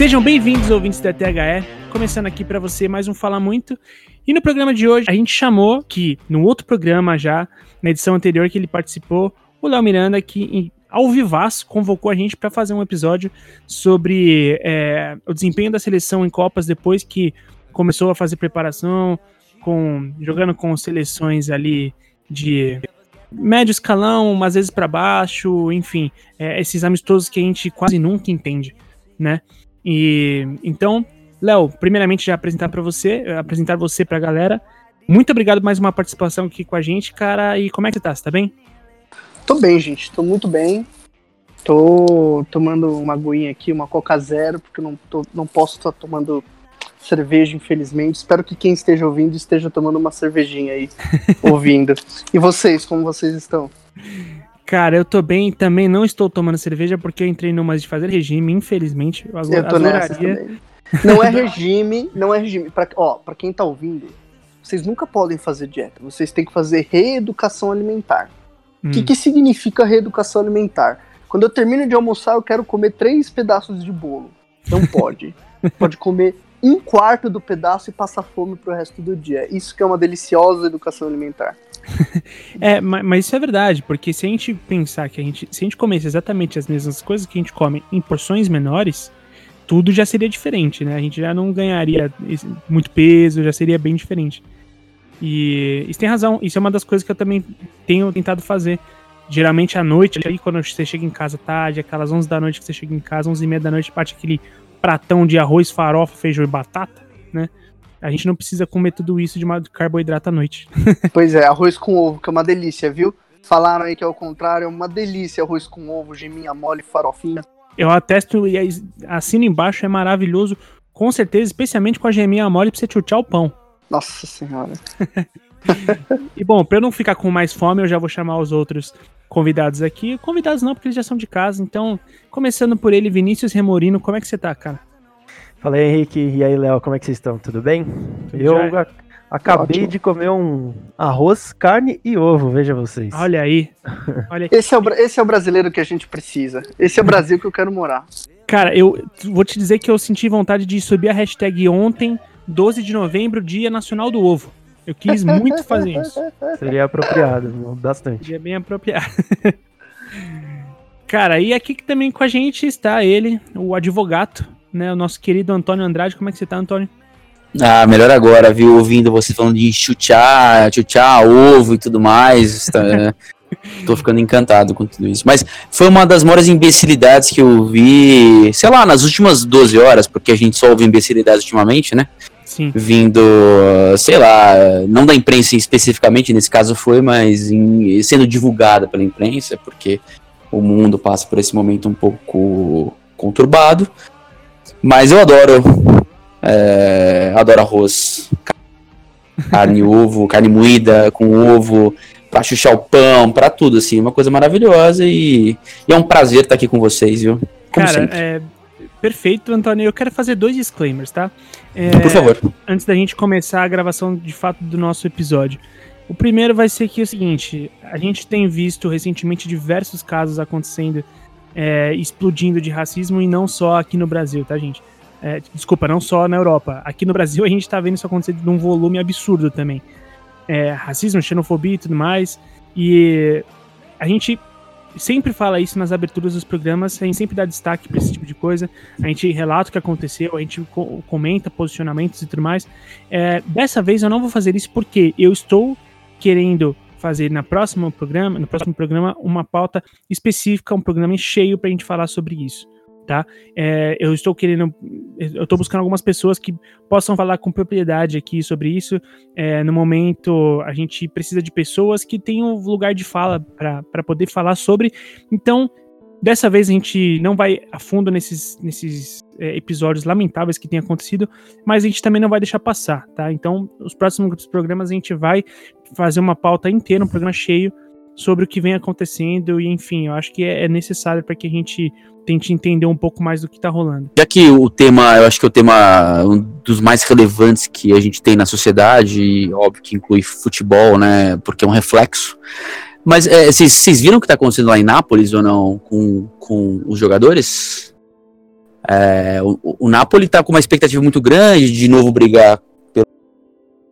Sejam bem-vindos, ouvintes da THE. Começando aqui para você mais um Fala Muito. E no programa de hoje, a gente chamou, que no outro programa já, na edição anterior que ele participou, o Léo Miranda, que ao vivaço convocou a gente para fazer um episódio sobre é, o desempenho da seleção em Copas depois que começou a fazer preparação, com jogando com seleções ali de médio escalão, às vezes para baixo, enfim, é, esses amistosos que a gente quase nunca entende, né? E então, Léo, primeiramente já apresentar para você, apresentar você para a galera. Muito obrigado mais uma participação aqui com a gente, cara. E como é que você tá? Você tá bem? Tô bem, gente. Tô muito bem. Tô tomando uma aguinha aqui, uma Coca Zero, porque não, tô, não posso estar tomando cerveja, infelizmente. Espero que quem esteja ouvindo esteja tomando uma cervejinha aí, ouvindo. E vocês, como vocês estão? Cara, eu tô bem, também não estou tomando cerveja porque eu entrei numa de fazer regime, infelizmente. Eu, eu tô nessa também. Não é regime, não é regime. Pra, ó, pra quem tá ouvindo, vocês nunca podem fazer dieta. Vocês têm que fazer reeducação alimentar. O hum. que, que significa reeducação alimentar? Quando eu termino de almoçar, eu quero comer três pedaços de bolo. Não pode. pode comer um quarto do pedaço e passa fome pro resto do dia. Isso que é uma deliciosa educação alimentar. é, mas, mas, isso é verdade, porque se a gente pensar que a gente, se a gente comesse exatamente as mesmas coisas que a gente come em porções menores, tudo já seria diferente, né? A gente já não ganharia muito peso, já seria bem diferente. E isso tem razão, isso é uma das coisas que eu também tenho tentado fazer. Geralmente à noite, aí quando você chega em casa tarde, aquelas 11 da noite que você chega em casa, 11 e meia da noite, bate aquele pratão de arroz, farofa, feijão e batata, né? A gente não precisa comer tudo isso de carboidrato à noite. pois é, arroz com ovo, que é uma delícia, viu? Falaram aí que é o contrário, é uma delícia arroz com ovo, geminha mole, farofinha. Eu atesto e assino embaixo, é maravilhoso. Com certeza, especialmente com a geminha mole pra você chuchar o pão. Nossa senhora. e bom, pra eu não ficar com mais fome, eu já vou chamar os outros convidados aqui. Convidados não, porque eles já são de casa. Então, começando por ele, Vinícius Remorino, como é que você tá, cara? Fala aí, Henrique. E aí, Léo, como é que vocês estão? Tudo bem? Eu a, acabei Ótimo. de comer um arroz, carne e ovo, veja vocês. Olha aí. Olha esse, é o, esse é o brasileiro que a gente precisa. Esse é o Brasil que eu quero morar. Cara, eu vou te dizer que eu senti vontade de subir a hashtag ontem, 12 de novembro, Dia Nacional do Ovo. Eu quis muito fazer isso. Seria apropriado, bastante. Seria bem apropriado. Cara, e aqui também com a gente está ele, o advogado, né? O nosso querido Antônio Andrade. Como é que você tá, Antônio? Ah, melhor agora, viu? Ouvindo você falando de chutear, chutear ovo e tudo mais. Tá, é, tô ficando encantado com tudo isso. Mas foi uma das maiores imbecilidades que eu vi, sei lá, nas últimas 12 horas, porque a gente só ouve imbecilidades ultimamente, né? Sim. vindo, sei lá, não da imprensa especificamente, nesse caso foi, mas em, sendo divulgada pela imprensa, porque o mundo passa por esse momento um pouco conturbado. Mas eu adoro, é, adoro arroz, carne, ovo, carne moída com ovo, pra chuchar o pão, pra tudo, assim, uma coisa maravilhosa e, e é um prazer estar aqui com vocês, viu? Como Cara, sempre. é perfeito, Antônio. Eu quero fazer dois disclaimers, tá? É, Por favor. Antes da gente começar a gravação de fato do nosso episódio. O primeiro vai ser que é o seguinte: a gente tem visto recentemente diversos casos acontecendo, é, explodindo de racismo, e não só aqui no Brasil, tá, gente? É, desculpa, não só na Europa. Aqui no Brasil a gente tá vendo isso acontecer num volume absurdo também. É, racismo, xenofobia e tudo mais. E a gente sempre fala isso nas aberturas dos programas, a gente sempre dá destaque para esse tipo de coisa, a gente relata o que aconteceu, a gente co comenta posicionamentos e tudo mais. É, dessa vez eu não vou fazer isso porque eu estou querendo fazer na próxima programa, no próximo programa uma pauta específica, um programa cheio para a gente falar sobre isso tá? É, eu estou querendo, eu estou buscando algumas pessoas que possam falar com propriedade aqui sobre isso. É, no momento, a gente precisa de pessoas que tenham lugar de fala para poder falar sobre. Então, dessa vez a gente não vai a fundo nesses, nesses é, episódios lamentáveis que têm acontecido, mas a gente também não vai deixar passar, tá? Então, os próximos programas a gente vai fazer uma pauta inteira, um programa cheio sobre o que vem acontecendo e enfim, eu acho que é, é necessário para que a gente tente entender um pouco mais do que tá rolando. Já que o tema, eu acho que é o tema um dos mais relevantes que a gente tem na sociedade, e óbvio que inclui futebol, né, porque é um reflexo. Mas é, vocês viram o que tá acontecendo lá em Nápoles ou não com, com os jogadores? É, o, o Napoli está com uma expectativa muito grande de, de novo brigar pelo,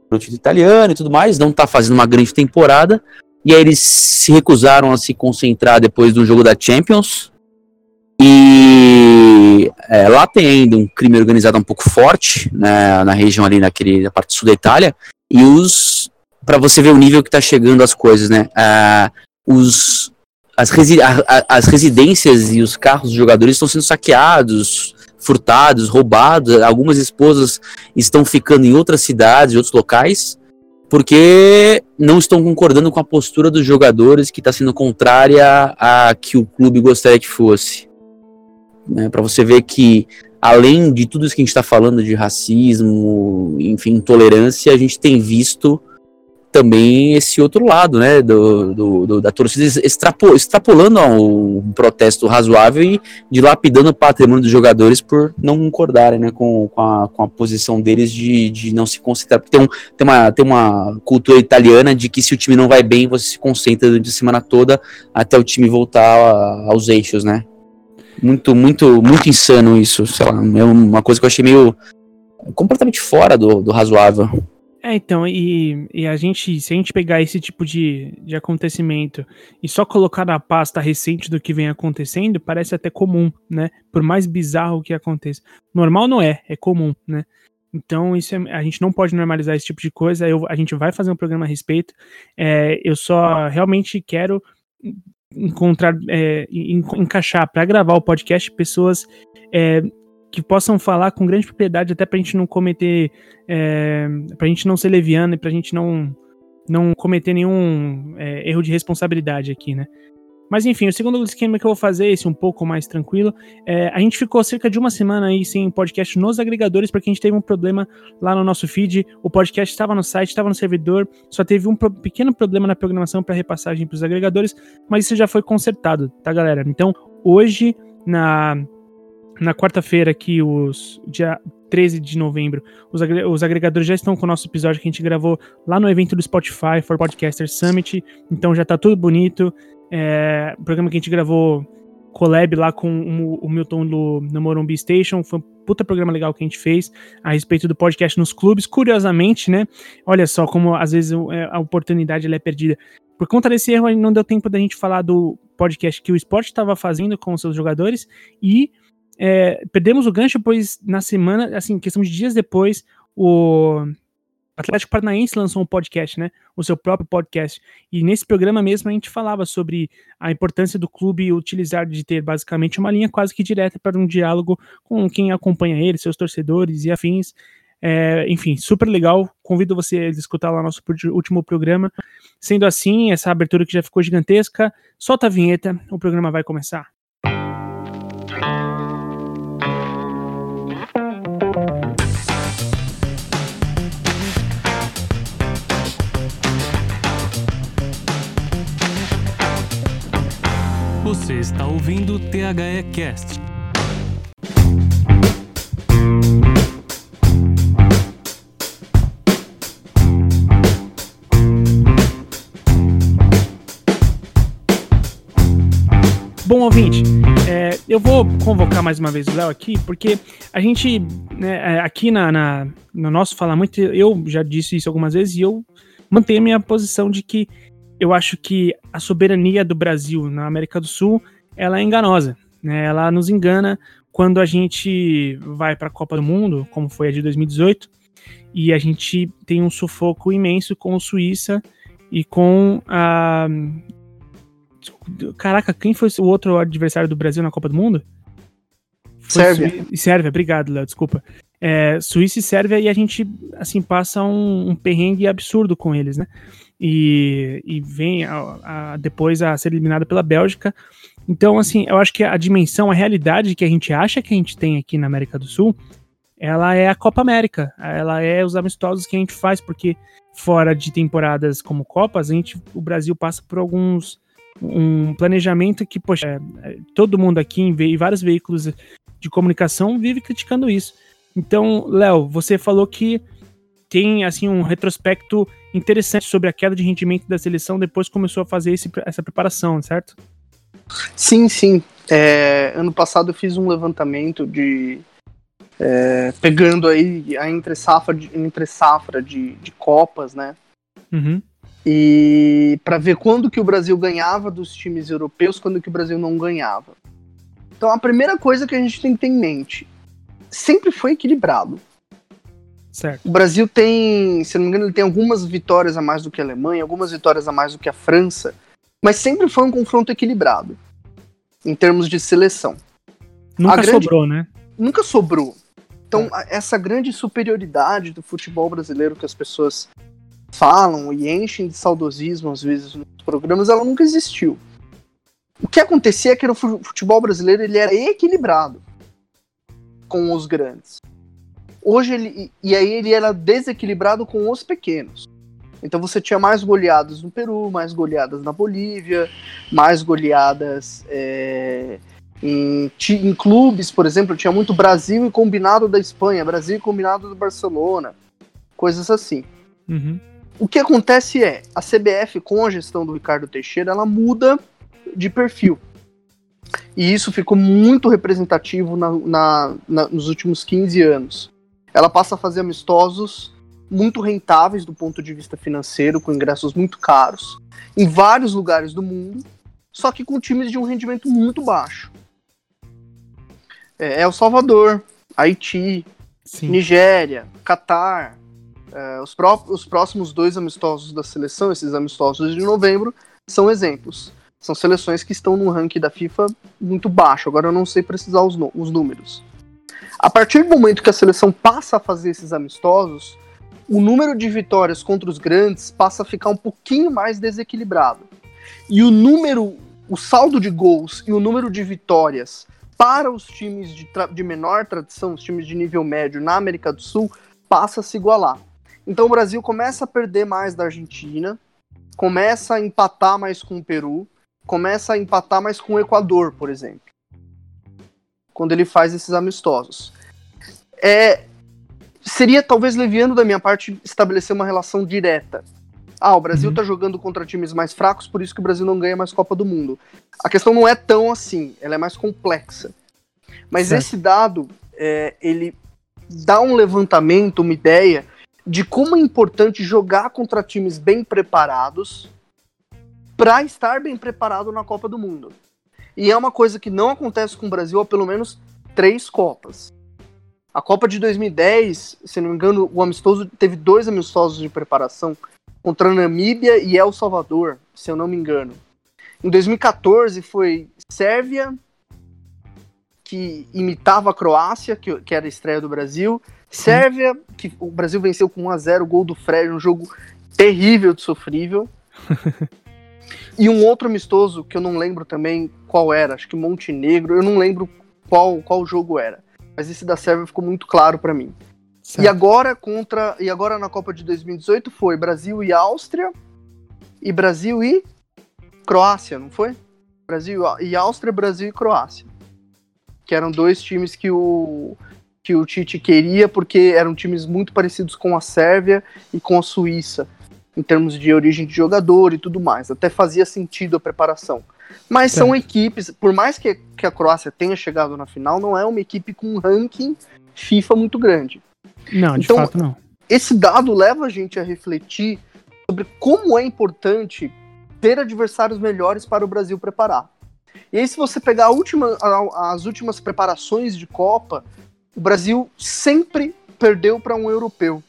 pelo título italiano e tudo mais, não está fazendo uma grande temporada, e aí eles se recusaram a se concentrar depois do jogo da Champions. E é, lá tem ainda um crime organizado um pouco forte, né, na região ali, naquele, na parte sul da Itália. E os. Para você ver o nível que tá chegando as coisas, né? Uh, os, as, resi a, a, as residências e os carros dos jogadores estão sendo saqueados, furtados, roubados. Algumas esposas estão ficando em outras cidades, em outros locais porque não estão concordando com a postura dos jogadores que está sendo contrária a que o clube gostaria que fosse. Né, Para você ver que, além de tudo isso que a gente está falando de racismo, enfim, intolerância, a gente tem visto também esse outro lado, né, do, do, do da torcida extrapo, extrapolando um protesto razoável e dilapidando o patrimônio dos jogadores por não concordarem, né, com, com, a, com a posição deles de, de não se concentrar, porque tem, um, tem, uma, tem uma cultura italiana de que se o time não vai bem, você se concentra durante a semana toda até o time voltar aos eixos, né. Muito, muito, muito insano isso, sei lá, é uma coisa que eu achei meio completamente fora do, do razoável. É, então, e, e a gente, se a gente pegar esse tipo de, de acontecimento e só colocar na pasta recente do que vem acontecendo, parece até comum, né? Por mais bizarro que aconteça. Normal não é, é comum, né? Então, isso é, a gente não pode normalizar esse tipo de coisa. Eu, a gente vai fazer um programa a respeito. É, eu só realmente quero encontrar, é, encaixar para gravar o podcast pessoas é, que possam falar com grande propriedade, até pra gente não cometer. É, pra gente não ser leviano e pra gente não, não cometer nenhum é, erro de responsabilidade aqui, né? Mas enfim, o segundo esquema que eu vou fazer, esse um pouco mais tranquilo, é, a gente ficou cerca de uma semana aí sem podcast nos agregadores, porque a gente teve um problema lá no nosso feed. O podcast estava no site, estava no servidor, só teve um pro pequeno problema na programação para repassagem para os agregadores, mas isso já foi consertado, tá, galera? Então, hoje, na na quarta-feira, aqui, os dia 13 de novembro, os, agre os, agregadores já estão com o nosso episódio que a gente gravou lá no evento do Spotify for Podcaster Summit. Então já tá tudo bonito. É, programa que a gente gravou collab lá com o, Milton do, no Morumbi Station. Foi um puta programa legal que a gente fez a respeito do podcast nos clubes. Curiosamente, né? Olha só como às vezes é, a oportunidade é perdida. Por conta desse erro, não deu tempo da gente falar do podcast que o esporte estava fazendo com os seus jogadores e é, perdemos o gancho, pois na semana, assim, questão de dias depois, o Atlético Paranaense lançou um podcast, né? O seu próprio podcast. E nesse programa mesmo a gente falava sobre a importância do clube utilizar de ter basicamente uma linha quase que direta para um diálogo com quem acompanha ele, seus torcedores e afins. É, enfim, super legal. Convido você a escutar lá nosso último programa. Sendo assim, essa abertura que já ficou gigantesca, solta a vinheta, o programa vai começar. Você está ouvindo o THE Cast. Bom, ouvinte, é, eu vou convocar mais uma vez o Léo aqui, porque a gente, né, é, aqui na, na, no nosso Falar Muito, eu já disse isso algumas vezes e eu mantenho a minha posição de que eu acho que a soberania do Brasil na América do Sul ela é enganosa. Né? Ela nos engana quando a gente vai para a Copa do Mundo, como foi a de 2018, e a gente tem um sufoco imenso com o Suíça e com a. Caraca, quem foi o outro adversário do Brasil na Copa do Mundo? Foi Sérvia. Su... Sérvia, obrigado, Léo, desculpa. É, Suíça e Sérvia, e a gente, assim, passa um, um perrengue absurdo com eles, né? E, e vem a, a, depois a ser eliminada pela Bélgica. Então, assim, eu acho que a dimensão, a realidade que a gente acha que a gente tem aqui na América do Sul, ela é a Copa América, ela é os amistosos que a gente faz, porque fora de temporadas como Copas, a gente, o Brasil passa por alguns um planejamento que, poxa, é, todo mundo aqui em vários veículos de comunicação vive criticando isso. Então, Léo, você falou que tem assim um retrospecto interessante sobre a queda de rendimento da seleção depois começou a fazer esse, essa preparação, certo? Sim, sim. É, ano passado eu fiz um levantamento de. É, pegando aí a entre safra de, entre safra de, de Copas, né? Uhum. E para ver quando que o Brasil ganhava dos times europeus, quando que o Brasil não ganhava. Então a primeira coisa que a gente tem que ter em mente, sempre foi equilibrado. Certo. O Brasil tem, se não me engano, ele tem algumas vitórias a mais do que a Alemanha, algumas vitórias a mais do que a França, mas sempre foi um confronto equilibrado em termos de seleção. Nunca grande... sobrou, né? Nunca sobrou. Então, é. essa grande superioridade do futebol brasileiro que as pessoas falam e enchem de saudosismo às vezes nos programas, ela nunca existiu. O que acontecia é que no futebol brasileiro ele era equilibrado com os grandes. Hoje ele e aí ele era desequilibrado com os pequenos. Então você tinha mais goleadas no Peru, mais goleadas na Bolívia, mais goleadas é, em, em, clubes, por exemplo, tinha muito Brasil e combinado da Espanha, Brasil e combinado do Barcelona, coisas assim. Uhum. O que acontece é, a CBF, com a gestão do Ricardo Teixeira, ela muda de perfil. E isso ficou muito representativo na, na, na, nos últimos 15 anos. Ela passa a fazer amistosos muito rentáveis do ponto de vista financeiro, com ingressos muito caros, em vários lugares do mundo, só que com times de um rendimento muito baixo. É El Salvador, Haiti, Sim. Nigéria, Catar. É, os, pró os próximos dois amistosos da seleção, esses amistosos de novembro, são exemplos. São seleções que estão no ranking da FIFA muito baixo. Agora eu não sei precisar os, os números. A partir do momento que a seleção passa a fazer esses amistosos, o número de vitórias contra os grandes passa a ficar um pouquinho mais desequilibrado. E o número, o saldo de gols e o número de vitórias para os times de, de menor tradição, os times de nível médio na América do Sul, passa a se igualar. Então o Brasil começa a perder mais da Argentina, começa a empatar mais com o Peru, começa a empatar mais com o Equador, por exemplo. Quando ele faz esses amistosos. É, seria talvez leviano da minha parte estabelecer uma relação direta. Ah, o Brasil uhum. tá jogando contra times mais fracos, por isso que o Brasil não ganha mais Copa do Mundo. A questão não é tão assim, ela é mais complexa. Mas certo. esse dado, é, ele dá um levantamento, uma ideia de como é importante jogar contra times bem preparados para estar bem preparado na Copa do Mundo. E é uma coisa que não acontece com o Brasil há pelo menos três Copas. A Copa de 2010, se não me engano, o amistoso teve dois amistosos de preparação contra a Namíbia e El Salvador, se eu não me engano. Em 2014 foi Sérvia, que imitava a Croácia, que, que era a estreia do Brasil. Sérvia, que o Brasil venceu com 1 a 0 gol do Fred, um jogo terrível de sofrível. e um outro amistoso que eu não lembro também qual era, acho que Montenegro, eu não lembro qual, qual jogo era mas esse da Sérvia ficou muito claro para mim. Certo. E agora contra e agora na Copa de 2018 foi Brasil e Áustria e Brasil e Croácia, não foi? Brasil e Áustria, Brasil e Croácia. Que eram dois times que o que o Tite queria porque eram times muito parecidos com a Sérvia e com a Suíça em termos de origem de jogador e tudo mais. Até fazia sentido a preparação. Mas certo. são equipes, por mais que, que a Croácia tenha chegado na final, não é uma equipe com um ranking FIFA muito grande. Não, de então, fato não. Esse dado leva a gente a refletir sobre como é importante ter adversários melhores para o Brasil preparar. E aí, se você pegar última, as últimas preparações de Copa, o Brasil sempre perdeu para um europeu.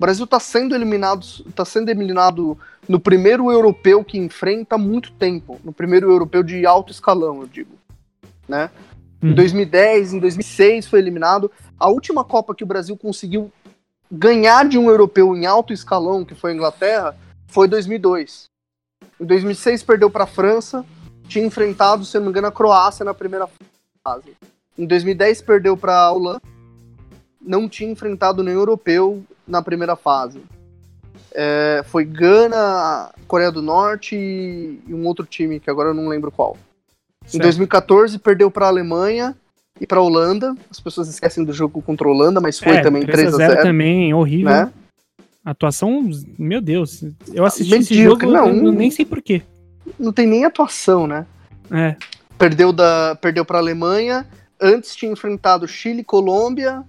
O Brasil está sendo eliminado, tá sendo eliminado no primeiro europeu que enfrenta há muito tempo, no primeiro europeu de alto escalão, eu digo, né? Hum. Em 2010, em 2006 foi eliminado. A última Copa que o Brasil conseguiu ganhar de um europeu em alto escalão, que foi a Inglaterra, foi 2002. Em 2006 perdeu para a França, tinha enfrentado, se não me engano, a Croácia na primeira fase. Em 2010 perdeu para a Holanda, não tinha enfrentado nenhum europeu na primeira fase. É, foi Gana, Coreia do Norte e, um outro time que agora eu não lembro qual. Certo. Em 2014 perdeu para a Alemanha e para a Holanda. As pessoas esquecem do jogo contra a Holanda, mas foi é, também 3 a 0 também, horrível. Né? Atuação, meu Deus. Eu assisti esse jogo, não, eu nem sei porquê. Não tem nem atuação, né? É. Perdeu, da, perdeu para a Alemanha. Antes tinha enfrentado Chile e Colômbia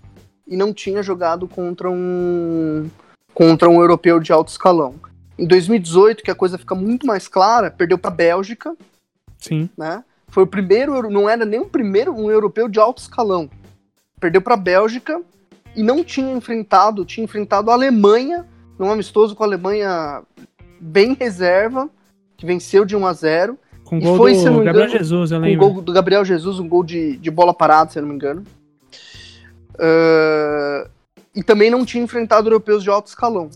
e não tinha jogado contra um contra um europeu de alto escalão. Em 2018, que a coisa fica muito mais clara, perdeu para a Bélgica. Sim. Né? Foi o primeiro, não era nem o primeiro um europeu de alto escalão. Perdeu para a Bélgica e não tinha enfrentado, tinha enfrentado a Alemanha, num amistoso com a Alemanha bem reserva, que venceu de 1 a 0 com gol foi, do Gabriel engano, Jesus, eu lembro. Um gol do Gabriel Jesus, um gol de, de bola parada, se eu não me engano. Uh, e também não tinha enfrentado europeus de alto escalão.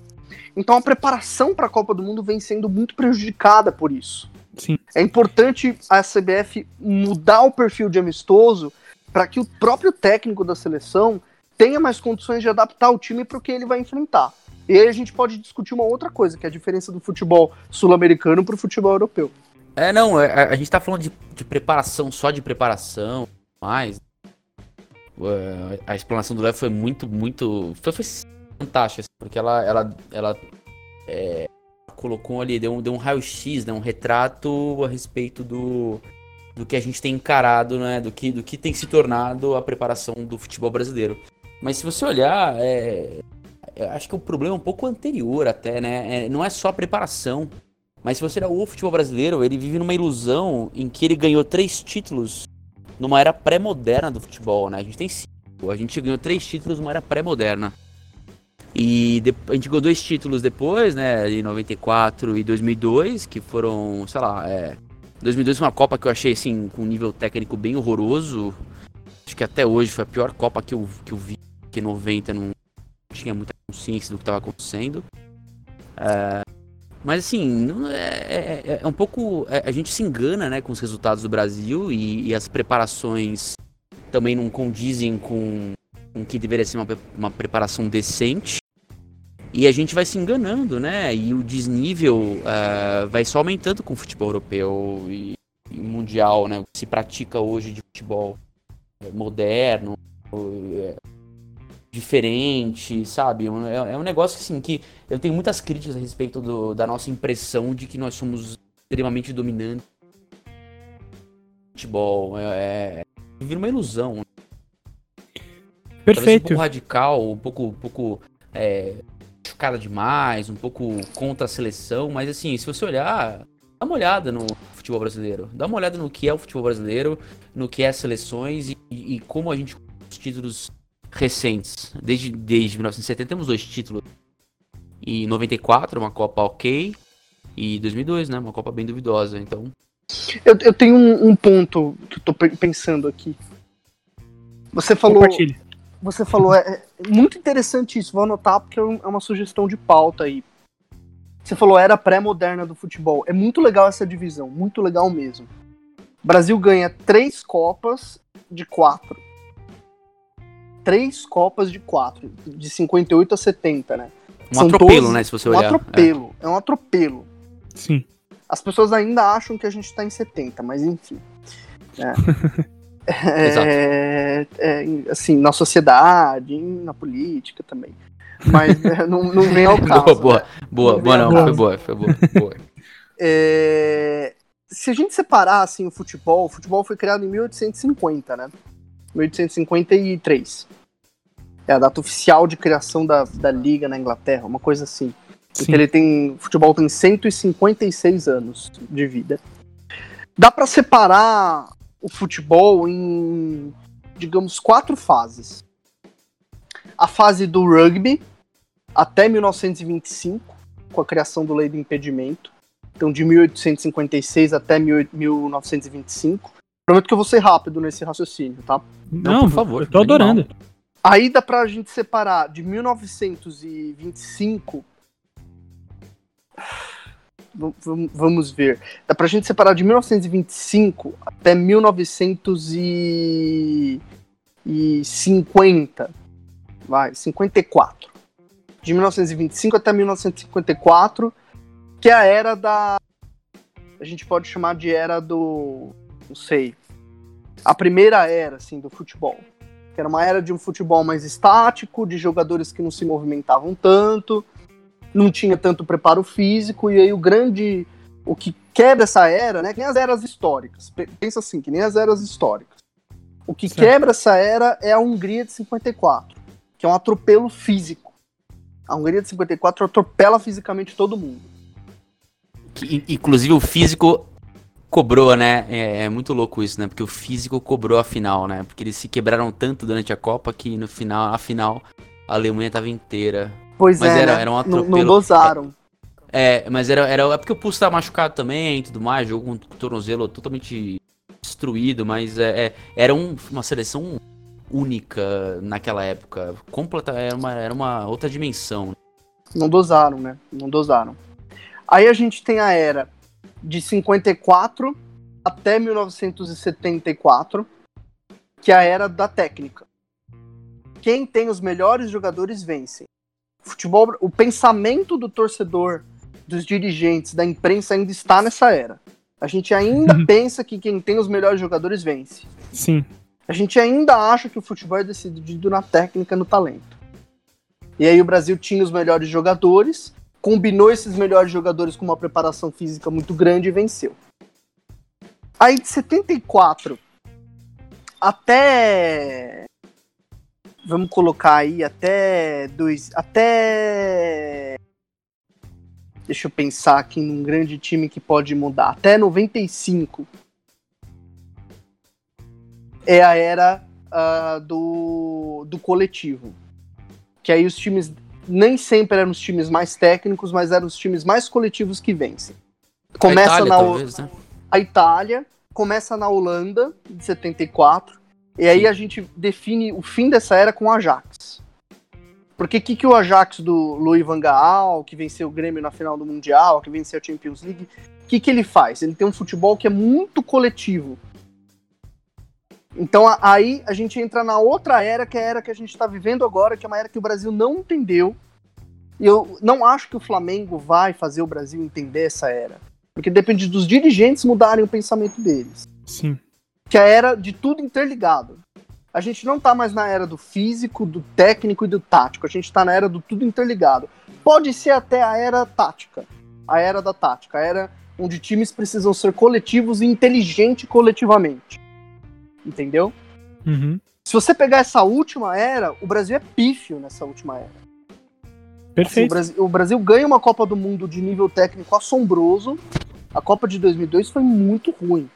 Então a preparação para a Copa do Mundo vem sendo muito prejudicada por isso. Sim. É importante a CBF mudar o perfil de amistoso para que o próprio técnico da seleção tenha mais condições de adaptar o time para o que ele vai enfrentar. E aí a gente pode discutir uma outra coisa, que é a diferença do futebol sul-americano para o futebol europeu. É, não, é, a, a gente tá falando de, de preparação, só de preparação, mas. Uh, a explanação do Léo foi muito, muito. Foi, foi fantástica, assim, porque ela, ela, ela é, colocou ali, deu deu um raio-x, né, um retrato a respeito do, do que a gente tem encarado, né, do que, do que tem se tornado a preparação do futebol brasileiro. Mas se você olhar, é, acho que o problema é um pouco anterior até, né? É, não é só a preparação. Mas se você olhar o futebol brasileiro, ele vive numa ilusão em que ele ganhou três títulos numa era pré-moderna do futebol, né? A gente tem cinco. A gente ganhou três títulos numa era pré-moderna. E a gente ganhou dois títulos depois, né? Em 94 e 2002, que foram, sei lá, é, 2002 foi uma Copa que eu achei, assim, com um nível técnico bem horroroso. Acho que até hoje foi a pior Copa que eu, que eu vi, que 90 não tinha muita consciência do que estava acontecendo. É, mas assim, é, é, é, é um pouco. É, a gente se engana né, com os resultados do Brasil e, e as preparações também não condizem com, o que deveria ser uma, uma preparação decente. E a gente vai se enganando, né? E o desnível uh, vai só aumentando com o futebol europeu e, e mundial, né? O que se pratica hoje de futebol moderno, diferente, sabe? É, é, um negócio assim que eu tenho muitas críticas a respeito do, da nossa impressão de que nós somos extremamente dominantes. Futebol é, é vira uma ilusão. Né? Perfeito. um pouco radical, um pouco, um pouco é, chocada demais, um pouco contra a seleção, mas assim, se você olhar, dá uma olhada no futebol brasileiro, dá uma olhada no que é o futebol brasileiro, no que é as seleções e, e como a gente os títulos recentes. Desde, desde 1970 temos dois títulos. E 94, uma Copa ok. E 2002, né? Uma Copa bem duvidosa. Então. Eu, eu tenho um, um ponto que eu tô pensando aqui. Você falou. Você falou, é, é, muito interessante isso, vou anotar porque é, é uma sugestão de pauta aí. Você falou era pré-moderna do futebol. É muito legal essa divisão, muito legal mesmo. O Brasil ganha três Copas de quatro três Copas de quatro, de 58 a 70, né? Um São atropelo, 12, né? Se você olhar. Um atropelo, é. é um atropelo. Sim. As pessoas ainda acham que a gente tá em 70, mas enfim. É. é, é, assim, na sociedade, na política também. Mas é, não, não vem ao caso. boa, boa, né? boa, não boa, não, foi boa, foi boa. boa. É, se a gente separar assim, o futebol, o futebol foi criado em 1850, né? 1853. É a data oficial de criação da, da liga na Inglaterra, uma coisa assim. Sim. ele tem. O futebol tem 156 anos de vida. Dá para separar o futebol em, digamos, quatro fases. A fase do rugby, até 1925, com a criação do Lei do Impedimento. Então, de 1856 até 1925. Prometo que eu vou ser rápido nesse raciocínio, tá? Não, Não por favor. Eu tô adorando. Aí dá pra gente separar de 1925. Vamos ver. Dá pra gente separar de 1925 até 1950. Vai, 54. De 1925 até 1954, que é a era da. A gente pode chamar de era do não sei, a primeira era assim do futebol, que era uma era de um futebol mais estático, de jogadores que não se movimentavam tanto, não tinha tanto preparo físico e aí o grande o que quebra essa era, né? Que nem as eras históricas. Pensa assim, que nem as eras históricas. O que certo. quebra essa era é a Hungria de 54, que é um atropelo físico. A Hungria de 54 atropela fisicamente todo mundo. Que, inclusive o físico cobrou, né? É, é, muito louco isso, né? Porque o físico cobrou a final, né? Porque eles se quebraram tanto durante a Copa que no final, a final, a Alemanha tava inteira. Pois mas é, era, né? era um atropelo. Não, não dosaram. É, mas era, era é porque o Pulse tá machucado também e tudo mais, jogo com o tornozelo totalmente destruído, mas é, é era um, uma seleção única naquela época. Completa, era uma, era uma outra dimensão. Não dosaram, né? Não dosaram. Aí a gente tem a era de 54 até 1974, que é a era da técnica. Quem tem os melhores jogadores vence. O futebol, o pensamento do torcedor, dos dirigentes, da imprensa ainda está nessa era. A gente ainda uhum. pensa que quem tem os melhores jogadores vence. Sim. A gente ainda acha que o futebol é decidido na técnica, no talento. E aí o Brasil tinha os melhores jogadores, combinou esses melhores jogadores com uma preparação física muito grande e venceu. Aí de 74 até vamos colocar aí até dois até deixa eu pensar aqui num grande time que pode mudar até 95 é a era uh, do, do coletivo que aí os times nem sempre eram os times mais técnicos, mas eram os times mais coletivos que vencem. Começa a Itália, na talvez, né? a Itália, começa na Holanda, de 74, e aí a gente define o fim dessa era com o Ajax. Porque o que, que o Ajax do Louis van Gaal, que venceu o Grêmio na final do Mundial, que venceu a Champions League, o que, que ele faz? Ele tem um futebol que é muito coletivo. Então aí a gente entra na outra era, que é a era que a gente está vivendo agora, que é uma era que o Brasil não entendeu. E eu não acho que o Flamengo vai fazer o Brasil entender essa era. Porque depende dos dirigentes mudarem o pensamento deles. Sim. Que é a era de tudo interligado. A gente não está mais na era do físico, do técnico e do tático. A gente está na era do tudo interligado. Pode ser até a era tática. A era da tática. A era onde times precisam ser coletivos e inteligentes coletivamente entendeu? Uhum. Se você pegar essa última era, o Brasil é pífio nessa última era. Perfeito. Assim, o, Brasil, o, Brasil, ganha uma Copa do Mundo de nível técnico assombroso. A Copa de 2002 foi muito ruim.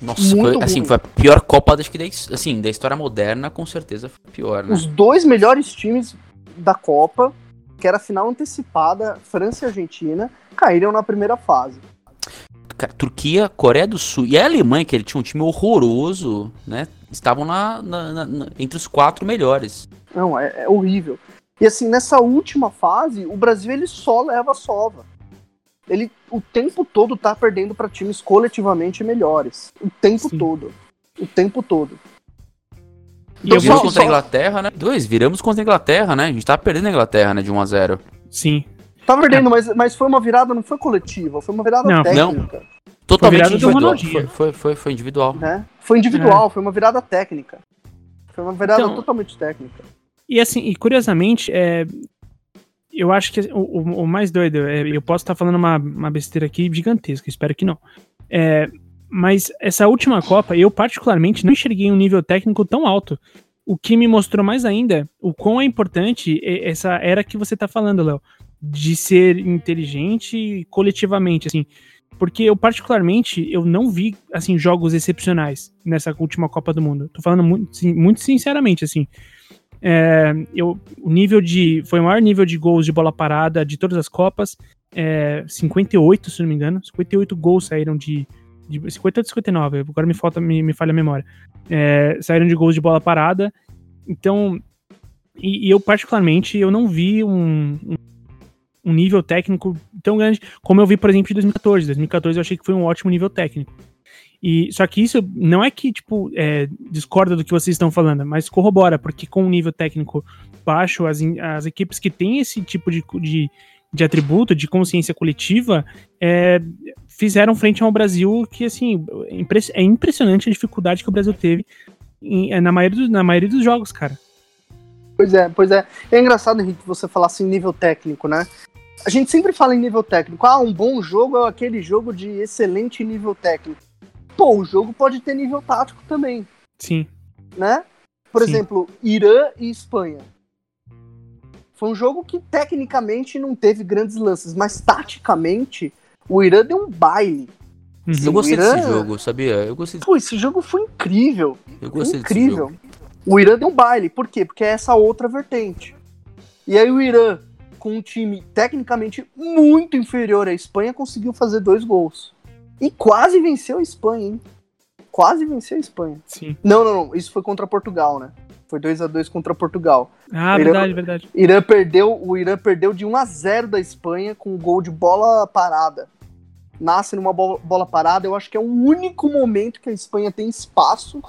Nossa, muito foi, assim, foi a pior Copa acho que da, assim, da história moderna, com certeza foi pior, né? Os dois melhores times da Copa, que era final antecipada, França e Argentina, caíram na primeira fase. Turquia, Coreia do Sul e a Alemanha, que ele tinha um time horroroso, né? Estavam na, na, na entre os quatro melhores. Não, é, é, horrível. E assim, nessa última fase, o Brasil ele só leva a sova. Ele o tempo todo tá perdendo para times coletivamente melhores. O tempo Sim. todo. O tempo todo. E então, viramos contra a Inglaterra, né? Dois, viramos contra a Inglaterra, né? A gente tá perdendo a Inglaterra, né? De 1 a 0 Sim. Tá perdendo, é. mas, mas foi uma virada, não foi coletiva, foi uma virada não, técnica. Não. Totalmente foi individual. Foi, foi, foi, foi, individual. Né? Foi individual, é. foi uma virada técnica. Foi uma virada então, totalmente técnica. E assim, e curiosamente, é, eu acho que o, o, mais doido, é, eu posso estar falando uma, uma besteira aqui gigantesca, espero que não. É, mas essa última Copa, eu particularmente não enxerguei um nível técnico tão alto. O que me mostrou mais ainda o quão é importante essa era que você está falando, Léo de ser inteligente coletivamente, assim. Porque eu, particularmente, eu não vi, assim, jogos excepcionais nessa última Copa do Mundo. Tô falando muito, sim, muito sinceramente, assim. É, eu, o nível de. Foi o maior nível de gols de bola parada de todas as Copas. É, 58, se não me engano. 58 gols saíram de. de 58 ou 59, agora me falta, me, me falha a memória. É, saíram de gols de bola parada. Então. E, e eu, particularmente, eu não vi um, um um nível técnico tão grande como eu vi, por exemplo, em 2014. 2014 eu achei que foi um ótimo nível técnico. E só que isso não é que tipo é, discorda do que vocês estão falando, mas corrobora porque com um nível técnico baixo as, as equipes que têm esse tipo de, de, de atributo de consciência coletiva é, fizeram frente ao Brasil que assim é impressionante a dificuldade que o Brasil teve em, na maioria do, na maioria dos jogos, cara. Pois é, pois é. É engraçado, Henrique, você falar assim nível técnico, né? A gente sempre fala em nível técnico. Ah, um bom jogo é aquele jogo de excelente nível técnico. Pô, o jogo pode ter nível tático também. Sim. Né? Por Sim. exemplo, Irã e Espanha. Foi um jogo que tecnicamente não teve grandes lances, mas taticamente o Irã deu um baile. Uhum. Eu gostei Irã- desse jogo, sabia? Eu gostei, Pô, esse jogo foi incrível. eu gostei desse incrível. jogo. O Irã deu um baile. Por quê? Porque é essa outra vertente. E aí o Irã, com um time tecnicamente muito inferior à Espanha, conseguiu fazer dois gols. E quase venceu a Espanha, hein? Quase venceu a Espanha. Sim. Não, não, não. Isso foi contra Portugal, né? Foi 2 a 2 contra Portugal. Ah, Irã- verdade, verdade. Irã perdeu, o Irã perdeu de 1 a 0 da Espanha com um gol de bola parada. Nasce numa bola, bola parada, eu acho que é o único momento que a Espanha tem espaço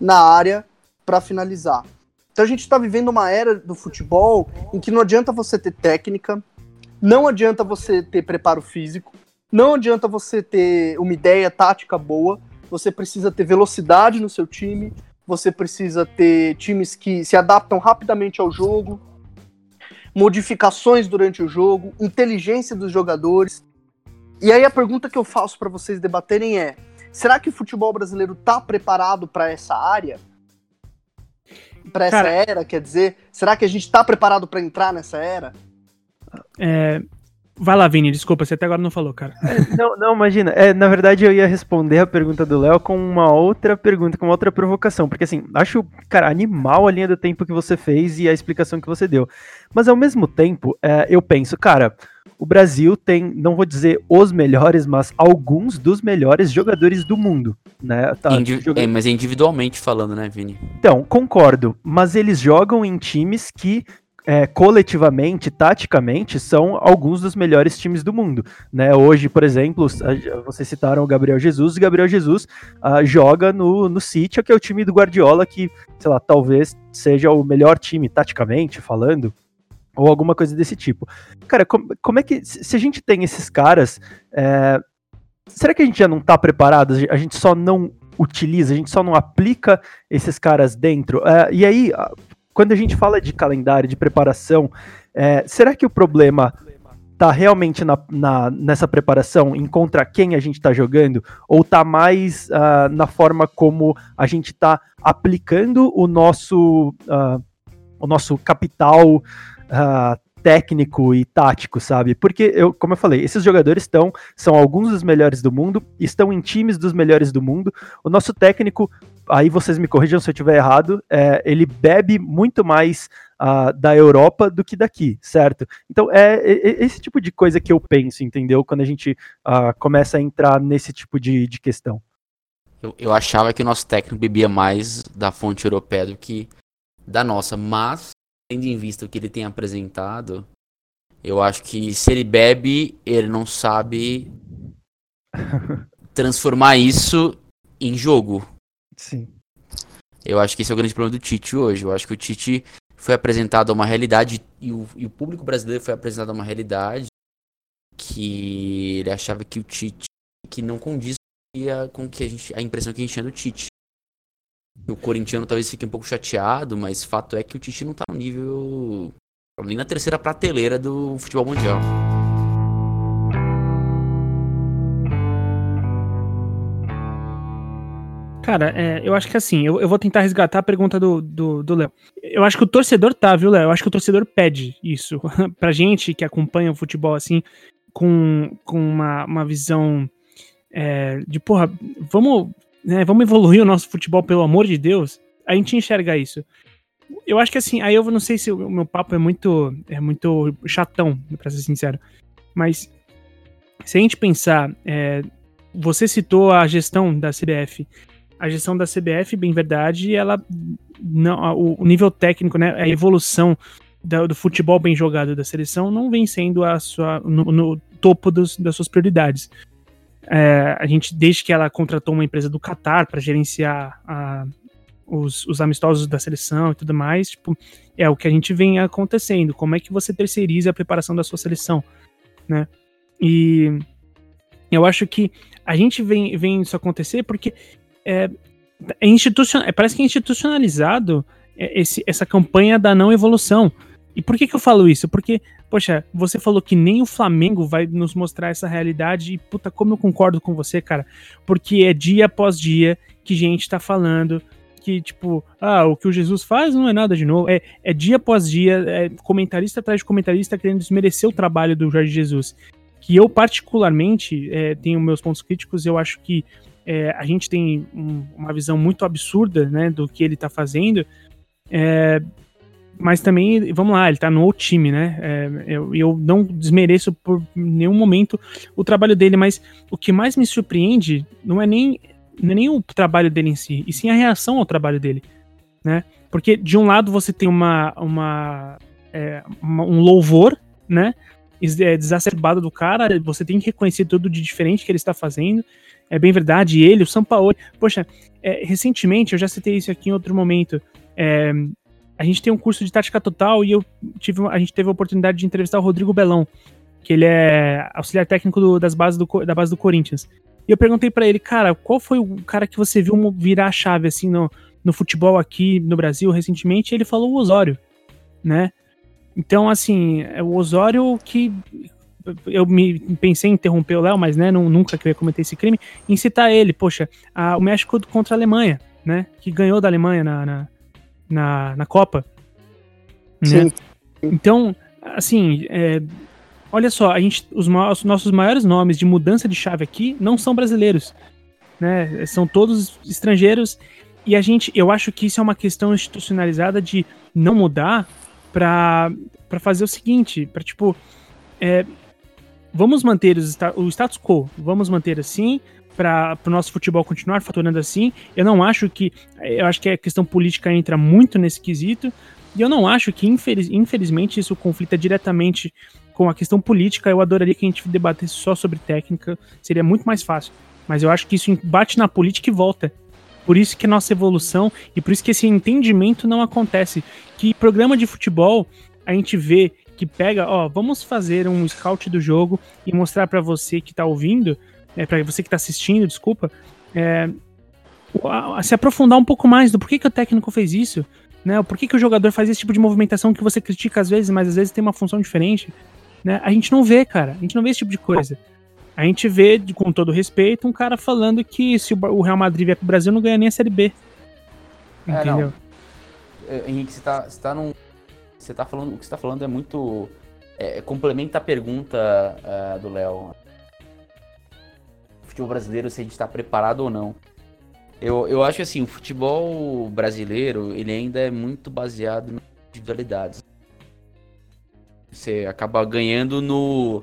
na área para finalizar. Então a gente tá vivendo uma era do futebol em que não adianta você ter técnica, não adianta você ter preparo físico, não adianta você ter uma ideia tática boa, você precisa ter velocidade no seu time, você precisa ter times que se adaptam rapidamente ao jogo, modificações durante o jogo, inteligência dos jogadores. E aí a pergunta que eu faço para vocês debaterem é: será que o futebol brasileiro tá preparado para essa área? Para essa Cara- era, quer dizer, será que a gente tá preparado para entrar nessa era? É, Vai lá, Vini, desculpa, você até agora não falou, cara. Não, não, imagina. É, na verdade, eu ia responder a pergunta do Léo com uma outra pergunta, com uma outra provocação. Porque, assim, acho, cara, animal a linha do tempo que você fez e a explicação que você deu. Mas, ao mesmo tempo, é, eu penso, cara, o Brasil tem, não vou dizer os melhores, mas alguns dos melhores jogadores do mundo, né? Tá, Indi- é, mas é individualmente falando, né, Vini? Então, concordo, mas eles jogam em times que é, coletivamente, taticamente, são alguns dos melhores times do mundo. Né? Hoje, por exemplo, vocês citaram o Gabriel Jesus, e Gabriel Jesus ah, joga no, no City, que é o time do Guardiola, que, sei lá, talvez seja o melhor time, taticamente falando, ou alguma coisa desse tipo. Cara, com- como é que, se a gente tem esses caras, é, será que a gente já não tá preparado? A gente só não utiliza, a gente só não aplica esses caras dentro. É, e aí, quando a gente fala de calendário, de preparação, é, será que o problema tá realmente na, na- nessa preparação, em contra quem a gente tá jogando, ou tá mais ah, na forma como a gente tá aplicando o nosso, ah, o nosso capital ah, técnico e tático, sabe? Porque, eu, como eu falei, esses jogadores estão, são alguns dos melhores do mundo, estão em times dos melhores do mundo. O nosso técnico, aí vocês me corrijam se eu estiver errado, é, ele bebe muito mais ah, da Europa do que daqui, certo? Então é, é- esse tipo de coisa que eu penso, entendeu? Quando a gente ah, começa a entrar nesse tipo de, de questão. Eu, eu achava que o nosso técnico bebia mais da fonte europeia do que da nossa, mas, tendo em vista o que ele tem apresentado, eu acho que se ele bebe, ele não sabe transformar isso em jogo. Sim. Eu acho que esse é o grande problema do Tite hoje. Eu acho que o Tite foi apresentado a uma realidade e o, e o público brasileiro foi apresentado a uma realidade que ele achava que o Tite que não condiz com que a, gente, a impressão que a gente tinha do Tite. O corintiano talvez fique um pouco chateado, mas fato é que o Tite não tá no nível nem na terceira prateleira do futebol mundial. Cara, é, eu acho que assim, eu, eu vou tentar resgatar a pergunta do do do Léo. eu acho que o torcedor tá, viu, Léo? Eu acho que o torcedor pede isso. pra gente que acompanha o futebol assim, com, com uma, uma visão é, de, porra, vamos, né, vamos evoluir o nosso futebol, pelo amor de Deus. A gente enxerga isso. Eu acho que assim, aí eu não sei se o meu papo é muito, é muito chatão, pra ser sincero. Mas se a gente pensar, é, você citou a gestão da CBF a gestão da CBF, bem verdade, ela não, o, o nível técnico, né, a evolução da- do futebol bem jogado da seleção não vem sendo a sua, no, no topo dos- das suas prioridades. É, a gente, desde que ela contratou uma empresa do Qatar para gerenciar a- os, os amistosos da seleção e tudo mais, tipo, é o que a gente vem acontecendo. Como é que você terceiriza a preparação da sua seleção, né? E eu acho que a gente vem, vem isso acontecer porque é, é institucional, parece que é institucionalizado é, esse, essa campanha da não evolução. E por que, que eu falo isso? Porque, poxa, você falou que nem o Flamengo vai nos mostrar essa realidade, e puta, como eu concordo com você, cara. Porque é dia após dia que gente tá falando que, tipo, ah, o que o Jesus faz não é nada de novo. É, é dia após dia, é comentarista atrás de comentarista querendo desmerecer o trabalho do Jorge Jesus. Que eu, particularmente, é, tenho meus pontos críticos, eu acho que é, a gente tem um, uma visão muito absurda né, do que ele tá fazendo. É, mas também, vamos lá, ele tá no time, né? É, eu, eu não desmereço por nenhum momento o trabalho dele, mas o que mais me surpreende não é nem, não é nem o trabalho dele em si, e sim a reação ao trabalho dele, né? Porque de um lado você tem uma, uma, é, uma um louvor, né? É, desacerbado do cara, você tem que reconhecer tudo de diferente que ele está fazendo. É bem verdade, ele, o Sampaoli. Poxa, é, recentemente, eu já citei isso aqui em outro momento. É, a gente tem um curso de tática total e eu tive, a gente teve a oportunidade de entrevistar o Rodrigo Belão, que ele é auxiliar técnico do, das bases do, da base do Corinthians. E eu perguntei para ele, cara, qual foi o cara que você viu virar a chave assim no, no futebol aqui no Brasil recentemente? E ele falou o Osório, né? Então, assim, é o Osório que eu me pensei em interromper o Léo, mas né, não, nunca que eu ia cometer esse crime, em citar ele, poxa, a, o México contra a Alemanha, né? Que ganhou da Alemanha na, na na, na Copa. Né? Sim. Então, assim, é, olha só, a gente, os, os, nossos maiores nomes de mudança de chave aqui não são brasileiros, né? São todos estrangeiros e a gente, eu acho que isso é uma questão institucionalizada de não mudar para para fazer o seguinte, para tipo, é, vamos manter os, o status quo, vamos manter assim, para o nosso futebol continuar faturando assim. Eu não acho que. Eu acho que a questão política entra muito nesse quesito. E eu não acho que, infeliz, infelizmente, isso conflita diretamente com a questão política. Eu adoraria que a gente debatesse só sobre técnica, seria muito mais fácil. Mas eu acho que isso bate na política e volta. Por isso que a nossa evolução e por isso que esse entendimento não acontece. Que programa de futebol a gente vê que pega, ó, vamos fazer um scout do jogo e mostrar para você que tá ouvindo é, para você que está assistindo, desculpa, é, se aprofundar um pouco mais do porquê que o técnico fez isso, né? O porquê que o jogador faz esse tipo de movimentação que você critica às vezes, mas às vezes tem uma função diferente, né? A gente não vê, cara. A gente não vê esse tipo de coisa. A gente vê, com todo respeito, um cara falando que se o Real Madrid vier pro Brasil, não ganha nem a Série B. Entendeu? É, Henrique, você tá, você tá num. Você tá falando. O que você tá falando é muito. É, complementa a pergunta uh, do Léo futebol brasileiro, se a gente está preparado ou não. Eu, eu acho assim, o futebol brasileiro, ele ainda é muito baseado em individualidades. Você acaba ganhando no,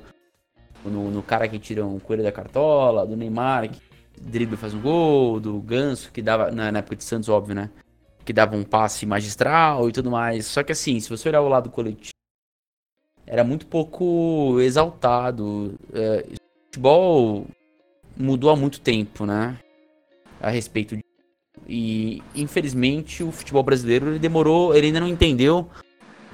no, no, cara que tira um coelho da cartola, do Neymar, que dribla e faz um gol, do Ganso, que dava, na, na época de Santos, óbvio, né? Que dava um passe magistral e tudo mais. Só que assim, se você olhar o lado coletivo, era muito pouco exaltado. É, futebol mudou há muito tempo, né? A respeito de... E infelizmente o futebol brasileiro ele demorou, ele ainda não entendeu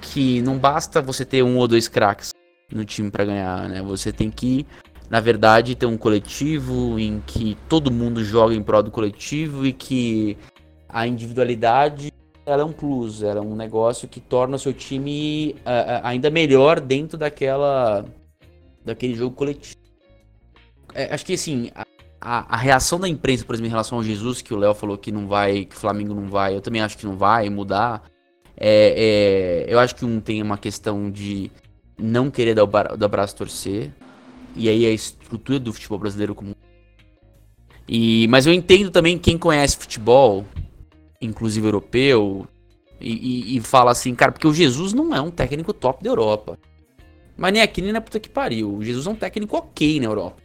que não basta você ter um ou dois craques no time para ganhar, né? Você tem que, na verdade, ter um coletivo em que todo mundo joga em prol do coletivo e que a individualidade ela é um plus, ela é um negócio que torna o seu time uh, ainda melhor dentro daquela daquele jogo coletivo é, acho que assim, a, a, reação da imprensa, por exemplo, em relação ao Jesus, que o Léo falou que não vai, que o Flamengo não vai, eu também acho que não vai mudar. É, é, eu acho que um tem uma questão de não querer dar o, bar, dar o braço torcer. E aí a estrutura do futebol brasileiro como. E, mas eu entendo também quem conhece futebol, inclusive europeu, e, e, e, fala assim, cara, porque o Jesus não é um técnico top da Europa. Mas nem aqui nem na puta que pariu. O Jesus é um técnico ok na Europa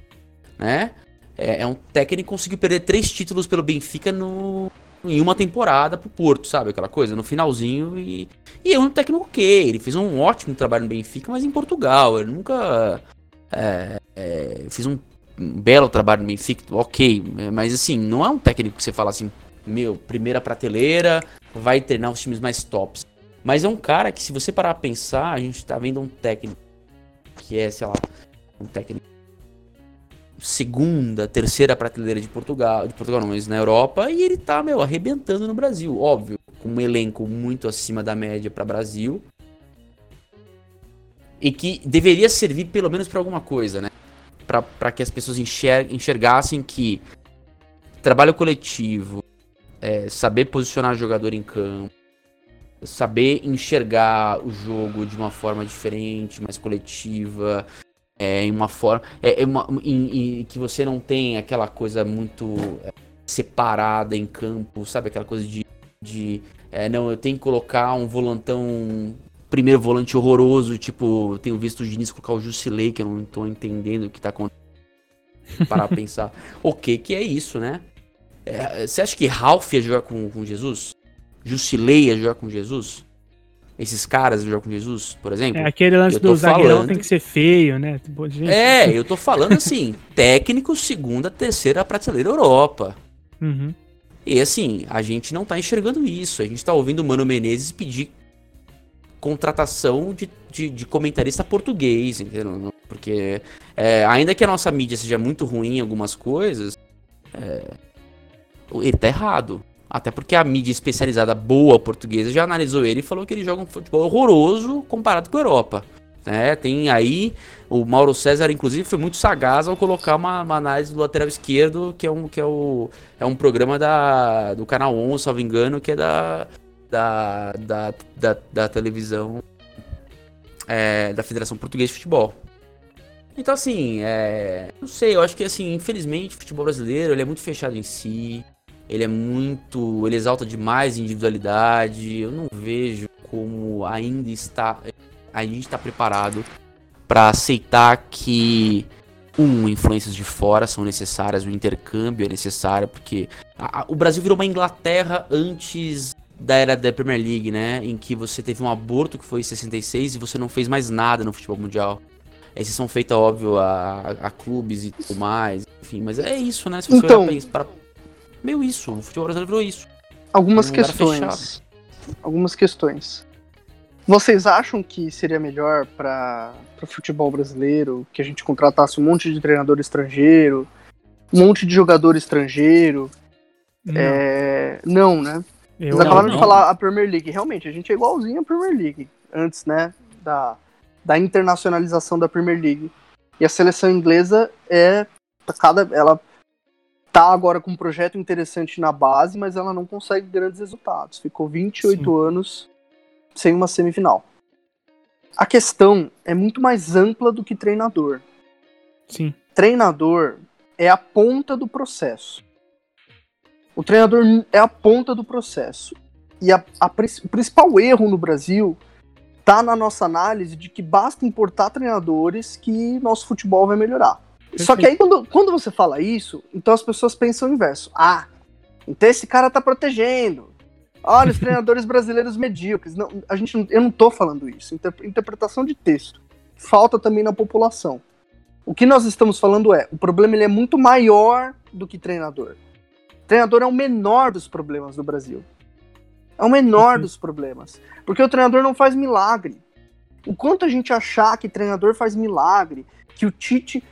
né? É, é um técnico que conseguiu perder três títulos pelo Benfica no, em uma temporada pro Porto, sabe? Aquela coisa, no finalzinho. E, e é um técnico ok. Ele fez um ótimo trabalho no Benfica, mas em Portugal. Ele nunca. É, é, fez um, um, belo trabalho no Benfica, ok. Mas assim, não é um técnico que você fala assim, meu, primeira prateleira, vai treinar os times mais tops. Mas é um cara que, se você parar a pensar, a gente tá vendo um técnico que é, sei lá, um técnico segunda, terceira prateleira de Portugal, de Portugal não, mas na Europa, e ele tá, meu, arrebentando no Brasil, óbvio, com um elenco muito acima da média para Brasil. e que deveria servir pelo menos para alguma coisa, né? Para que as pessoas enxer enxergassem que trabalho coletivo, é, saber posicionar jogador em campo, saber enxergar o jogo de uma forma diferente, mais coletiva, é, em uma forma. É, é uma, em, em, que você não tem aquela coisa muito é, separada em campo, sabe? Aquela coisa de. de é, não, eu tenho que colocar um volantão. Primeiro volante horroroso, tipo, tenho visto o Diniz colocar o Jusilei, que eu não tô entendendo o que tá acontecendo. Parar pra pensar. O que que é isso, né? É, você acha que Ralph ia jogar com, com Jesus? Jusilei ia jogar com Jesus? Esses caras jogam com Jesus, por exemplo? É aquele lance do zagueirão falando... tem que ser feio, né? Tipo, é, eu tô falando assim, técnico segunda, terceira prateleira Europa. Uhum. E assim, a gente não tá enxergando isso. A gente tá ouvindo o Mano Menezes pedir contratação de, de, de comentarista português, entendeu? Porque é, ainda que a nossa mídia seja muito ruim em algumas coisas, é, ele tá errado. Até porque a mídia especializada boa portuguesa já analisou ele e falou que ele joga um futebol horroroso comparado com a Europa. É, tem aí o Mauro César, inclusive, foi muito sagaz ao colocar uma, uma, análise do lateral esquerdo, que é um, que é o, é um programa da, do canal 11, salvo engano, que é da, da, da, da, da televisão é, da Federação Portuguesa de Futebol. Então, assim, é, não sei, eu acho que, assim, infelizmente, o futebol brasileiro ele é muito fechado em si ele é muito. Ele exalta demais individualidade. Eu não vejo como ainda está. A gente está preparado para aceitar que um, influências de fora são necessárias, o intercâmbio é necessário, porque a, a, o Brasil virou uma Inglaterra antes da era da Premier League, né? Em que você teve um aborto que foi em 66 e você não fez mais nada no futebol mundial. Esses são feitos, óbvio, a, a, clubes e tudo mais, enfim, mas é isso, né? Se você então, para meio isso. O futebol brasileiro virou isso. Algumas um questões. Algumas questões. Vocês acham que seria melhor para o futebol brasileiro que a gente contratasse um monte de treinador estrangeiro, um monte de jogador estrangeiro? Não, é... não né? Eu Vocês acabaram não. de falar a Premier League. Realmente, a gente é igualzinho à Premier League. Antes, né? Da, da internacionalização da Premier League. E a seleção inglesa é. Cada, ela tá agora com um projeto interessante na base, mas ela não consegue grandes resultados. Ficou 28 Sim. anos sem uma semifinal. A questão é muito mais ampla do que treinador. Sim. Treinador é a ponta do processo. O treinador é a ponta do processo. E a, a, o principal erro no Brasil tá na nossa análise de que basta importar treinadores que nosso futebol vai melhorar. Só que aí quando, quando você fala isso, então as pessoas pensam o inverso. Ah, então esse cara tá protegendo. Olha, os treinadores brasileiros medíocres. Não, a gente, eu não tô falando isso. Interpretação de texto. Falta também na população. O que nós estamos falando é, o problema ele é muito maior do que treinador. O treinador é o menor dos problemas do Brasil. É o menor uhum. dos problemas. Porque o treinador não faz milagre. O quanto a gente achar que treinador faz milagre, que o Tite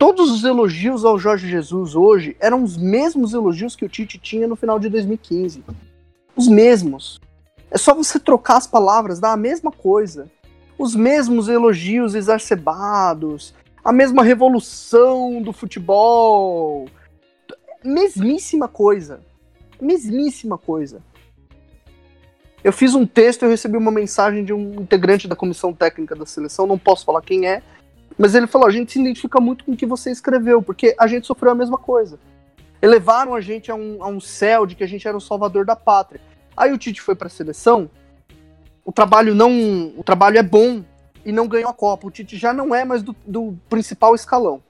todos os elogios ao Jorge Jesus hoje eram os mesmos elogios que o Tite tinha no final de 2015. Os mesmos. É só você trocar as palavras, dar a mesma coisa. Os mesmos elogios exacerbados, a mesma revolução do futebol. Mesmíssima coisa. Mesmíssima coisa. Eu fiz um texto e recebi uma mensagem de um integrante da comissão técnica da seleção, não posso falar quem é, mas ele falou: a gente se identifica muito com o que você escreveu, porque a gente sofreu a mesma coisa. Elevaram a gente a um, a um céu de que a gente era o salvador da pátria. Aí o Tite foi para a seleção, o trabalho não. O trabalho é bom e não ganhou a Copa. O Tite já não é mais do, do principal escalão.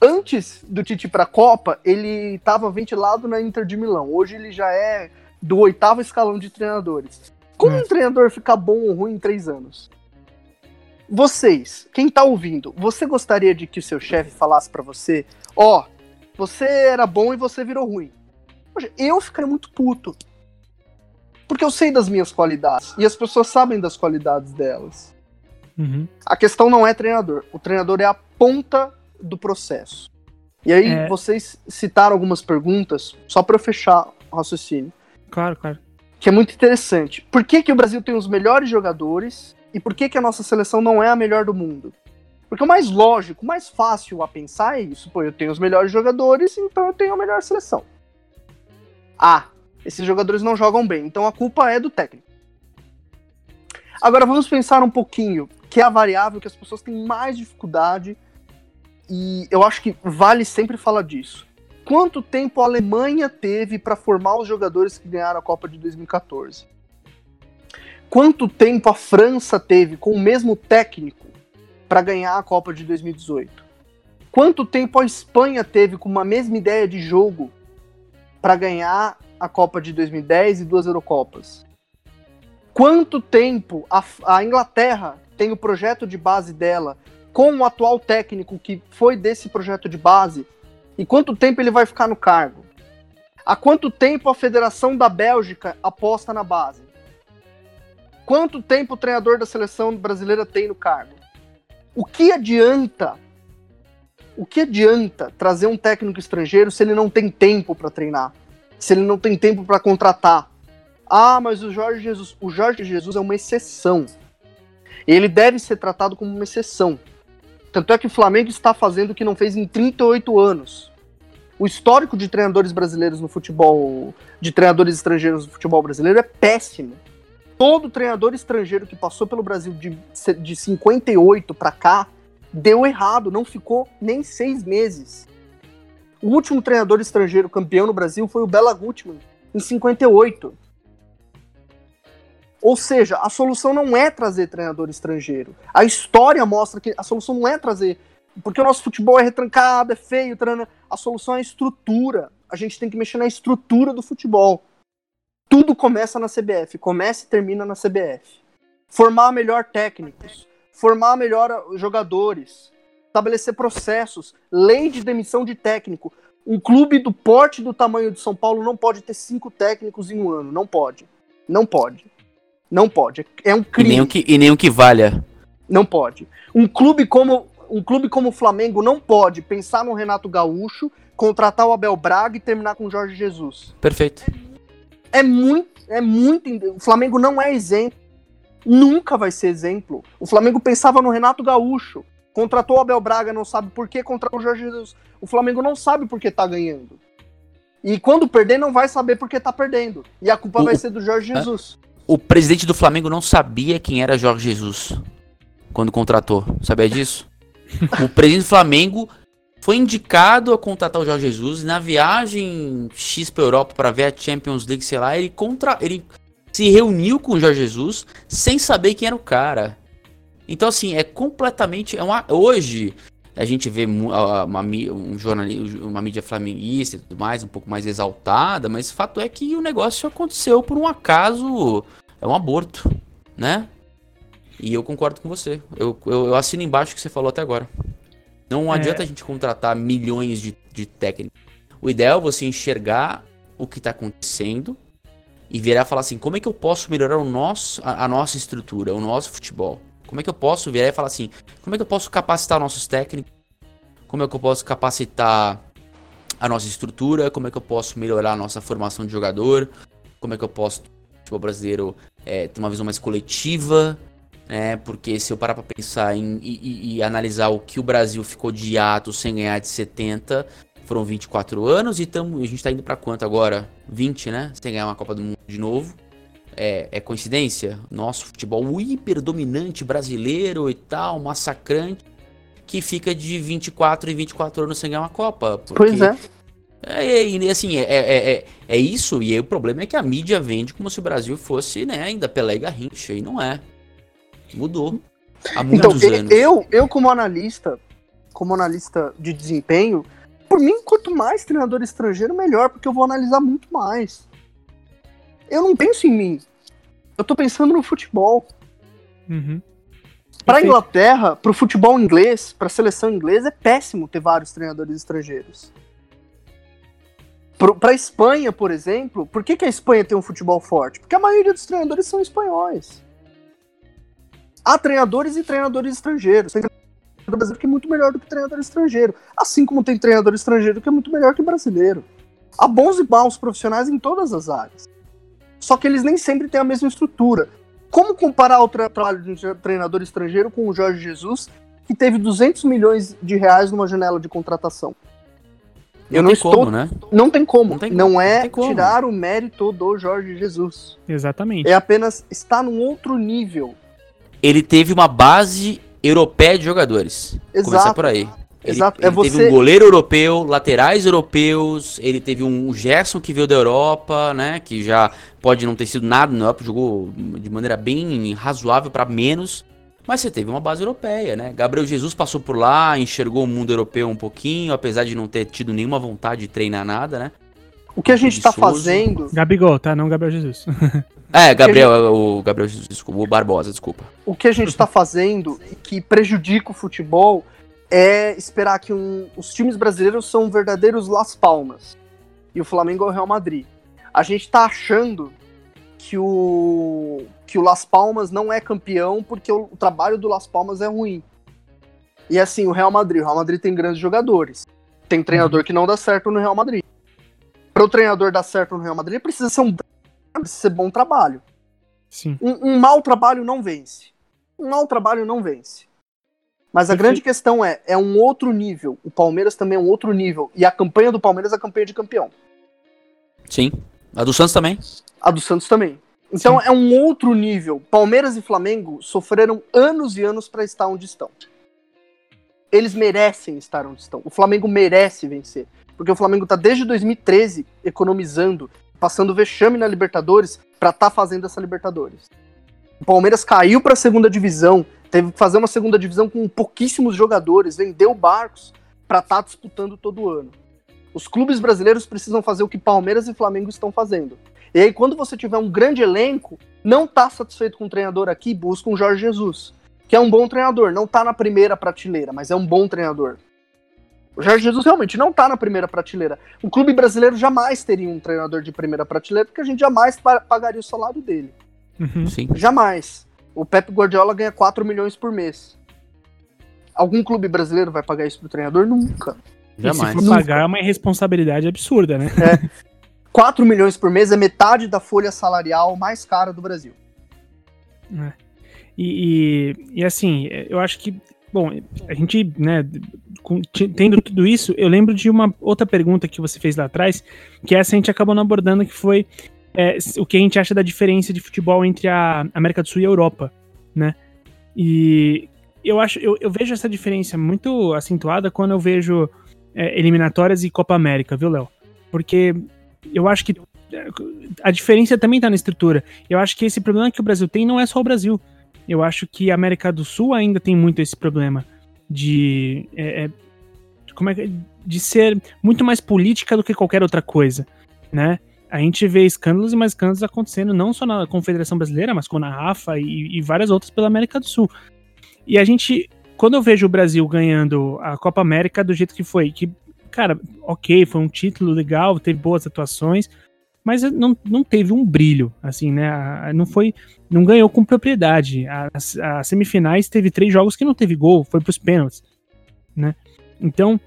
Antes do Tite para a Copa, ele estava ventilado na Inter de Milão. Hoje ele já é do oitavo escalão de treinadores. Como é. um treinador ficar bom ou ruim em três anos? Vocês, quem tá ouvindo, você gostaria de que o seu chefe falasse para você, ó, oh, você era bom e você virou ruim? Eu ficaria muito puto. Porque eu sei das minhas qualidades. E as pessoas sabem das qualidades delas. Uhum. A questão não é treinador. O treinador é a ponta do processo. E aí, é... vocês citaram algumas perguntas, só para eu fechar o raciocínio. Claro, claro. Que é muito interessante. Por que, que o Brasil tem os melhores jogadores E por que, que a nossa seleção não é a melhor do mundo? Porque o mais lógico, o mais fácil a pensar é isso. Pô, eu tenho os melhores jogadores, então eu tenho a melhor seleção. Ah, esses jogadores não jogam bem, então a culpa é do técnico. Agora vamos pensar um pouquinho, que é a variável que as pessoas têm mais dificuldade, e eu acho que vale sempre falar disso. Quanto tempo a Alemanha teve para formar os jogadores que ganharam a Copa de 2014? Quanto tempo a França teve com o mesmo técnico para ganhar a Copa de 2018? Quanto tempo a Espanha teve com uma mesma ideia de jogo para ganhar a Copa de 2010 e duas Eurocopas? Quanto tempo a, a Inglaterra tem o projeto de base dela com o atual técnico que foi desse projeto de base? E quanto tempo ele vai ficar no cargo? Há quanto tempo a Federação da Bélgica aposta na base? Quanto tempo o treinador da seleção brasileira tem no cargo? O que adianta? O que adianta trazer um técnico estrangeiro se ele não tem tempo para treinar? Se ele não tem tempo para contratar? Ah, mas o Jorge Jesus, o Jorge Jesus é uma exceção. Ele deve ser tratado como uma exceção. Tanto é que o Flamengo está fazendo o que não fez em 38 anos. O histórico de treinadores brasileiros no futebol, de treinadores estrangeiros no futebol brasileiro é péssimo. Todo treinador estrangeiro que passou pelo Brasil de, de 58 para cá deu errado, não ficou nem seis meses. O último treinador estrangeiro campeão no Brasil foi o Bela Gutmann, em 58. Ou seja, a solução não é trazer treinador estrangeiro. A história mostra que a solução não é trazer. Porque o nosso futebol é retrancado, é feio, a solução é a estrutura. A gente tem que mexer na estrutura do futebol. Tudo começa na CBF, começa e termina na CBF. Formar melhor técnicos, formar melhor jogadores, estabelecer processos, lei de demissão de técnico. Um clube do porte do tamanho de São Paulo não pode ter cinco técnicos em um ano. Não pode. Não pode. Não pode. É um crime. E nem o que, e nem o que valha. Não pode. Um clube como um clube como o Flamengo não pode pensar no Renato Gaúcho, contratar o Abel Braga e terminar com o Jorge Jesus. Perfeito. É muito, é muito. O Flamengo não é exemplo. Nunca vai ser exemplo. O Flamengo pensava no Renato Gaúcho. Contratou o Abel Braga, não sabe por que contratou o Jorge Jesus. O Flamengo não sabe por que tá ganhando. E quando perder, não vai saber por que tá perdendo. E a culpa o, vai ser do Jorge Jesus. O presidente do Flamengo não sabia quem era Jorge Jesus quando contratou. Sabia disso? o presidente do Flamengo foi indicado a contratar o Jorge Jesus na viagem X para Europa para ver a Champions League, sei lá, ele contra ele se reuniu com o Jorge Jesus sem saber quem era o cara. Então assim, é completamente é uma hoje a gente vê uma, uma, um jornalismo, uma mídia flamenguista e tudo mais, um pouco mais exaltada, mas o fato é que o negócio aconteceu por um acaso, é um aborto, né? E eu concordo com você. Eu, eu, eu assino embaixo o que você falou até agora. Não é. adianta a gente contratar milhões de, de técnicos. O ideal é você enxergar o que está acontecendo e virar e falar assim: como é que eu posso melhorar o nosso, a, a, nossa estrutura, o nosso futebol? Como é que eu posso virar e falar assim: como é que eu posso capacitar nossos técnicos? Como é que eu posso capacitar a nossa estrutura? Como é que eu posso melhorar a nossa formação de jogador? Como é que eu posso, o futebol brasileiro, é, ter uma visão mais coletiva? Né? Porque se eu parar pra pensar em, e, e, analisar o que o Brasil ficou de ato sem ganhar de 70, foram 24 anos e tamo, a gente tá indo para quanto agora? 20, né? Sem ganhar uma Copa do Mundo de novo. É, é coincidência? Nosso futebol hiper dominante brasileiro e tal, massacrante, que fica de 24 e 24 anos sem ganhar uma Copa. Porque... Pois é. É, e assim, é, é, é, é, isso, e aí o problema é que a mídia vende como se o Brasil fosse, né, ainda Pelé e Garrincha, e não é. Mudou. Há então, muitos então, anos. Eu, eu, como analista, como analista de desempenho, por mim, quanto mais treinador estrangeiro, melhor, porque eu vou analisar muito mais. Eu não penso em mim. Eu tô pensando no futebol. Uhum. Pra Inglaterra, pro futebol inglês, pra seleção inglesa, é péssimo ter vários treinadores estrangeiros. Pro, pra Espanha, por exemplo, por que, que a Espanha tem um futebol forte? Porque a maioria dos treinadores são espanhóis. Há treinadores e treinadores estrangeiros. Tem treinador brasileiro que é muito melhor do que treinador estrangeiro. Assim como tem treinador estrangeiro que é muito melhor que brasileiro. Há bons e maus profissionais em todas as áreas. Só que eles nem sempre têm a mesma estrutura. Como comparar o tra trabalho de um treinador estrangeiro com o Jorge Jesus, que teve 200 milhões de reais numa janela de contratação? Eu não, estou. Como, né? Não tem como. Não, tem como. não é não tirar o mérito do Jorge Jesus. Exatamente. É apenas estar num outro nível. Ele teve uma base europeia de jogadores. Exato. Começar por aí. Ele, Exato. Ele é você... teve um goleiro europeu, laterais europeus, ele teve um Gerson que veio da Europa, né? Que já pode não ter sido nada na Europa, jogou de maneira bem razoável para menos. Mas você teve uma base europeia, né? Gabriel Jesus passou por lá, enxergou o mundo europeu um pouquinho, apesar de não ter tido nenhuma vontade de treinar nada, né? O que a gente tá fazendo. Gabigol, tá? Não Gabriel Jesus. é, Gabriel, gente... o Gabriel Jesus, desculpa, o Barbosa, desculpa. O que a gente tá fazendo que prejudica o futebol é esperar que um... os times brasileiros são verdadeiros Las Palmas. E o Flamengo é o Real Madrid. A gente tá achando que o que o Las Palmas não é campeão porque o, o trabalho do Las Palmas é ruim. E assim, o Real Madrid, o Real Madrid tem grandes jogadores. Tem treinador uhum. que não dá certo no Real Madrid. Para o treinador dar certo no Real Madrid, precisa ser um precisa ser bom trabalho. Sim. Um, um mau trabalho não vence. Um mau trabalho não vence. Mas a grande questão é, é um outro nível. O Palmeiras também é um outro nível. E a campanha do Palmeiras é a campanha de campeão. Sim. A do Santos também. A do Santos também. Então Sim. é um outro nível. Palmeiras e Flamengo sofreram anos e anos para estar onde estão. Eles merecem estar onde estão. O Flamengo merece vencer. Porque o Flamengo está desde 2013 economizando, passando vexame na Libertadores para estar tá fazendo essa Libertadores. O Palmeiras caiu para a segunda divisão, teve que fazer uma segunda divisão com pouquíssimos jogadores, vendeu barcos para estar tá disputando todo ano. Os clubes brasileiros precisam fazer o que Palmeiras e Flamengo estão fazendo. E aí, quando você tiver um grande elenco, não tá satisfeito com o treinador aqui, busca um Jorge Jesus, que é um bom treinador. Não tá na primeira prateleira, mas é um bom treinador. O Jorge Jesus realmente não tá na primeira prateleira. O clube brasileiro jamais teria um treinador de primeira prateleira, porque a gente jamais pagaria o salário dele. Uhum. Sim. Jamais. O Pep Guardiola ganha 4 milhões por mês. Algum clube brasileiro vai pagar isso pro treinador? Nunca. Jamais. E se for pagar, é uma irresponsabilidade absurda, né? É. 4 milhões por mês é metade da folha salarial mais cara do Brasil. É. E, e, e, assim, eu acho que, bom, a gente, né, tendo tudo isso, eu lembro de uma outra pergunta que você fez lá atrás, que essa a gente acabou não abordando, que foi é, o que a gente acha da diferença de futebol entre a América do Sul e a Europa, né? E eu acho, eu, eu vejo essa diferença muito acentuada quando eu vejo é, eliminatórias e Copa América, viu, Léo? Porque eu acho que é, a diferença também está na estrutura. Eu acho que esse problema que o Brasil tem não é só o Brasil. Eu acho que a América do Sul ainda tem muito esse problema de é, é como é de ser muito mais política do que qualquer outra coisa, né? A gente vê escândalos e mais escândalos acontecendo não só na Confederação Brasileira, mas com a Rafa e, e várias outras pela América do Sul. E a gente, quando eu vejo o Brasil ganhando a Copa América do jeito que foi, que cara, ok, foi um título legal, teve boas atuações, mas não, não teve um brilho, assim, né? Não foi, não ganhou com propriedade. As, as semifinais teve três jogos que não teve gol, foi para os pênaltis, né? Então,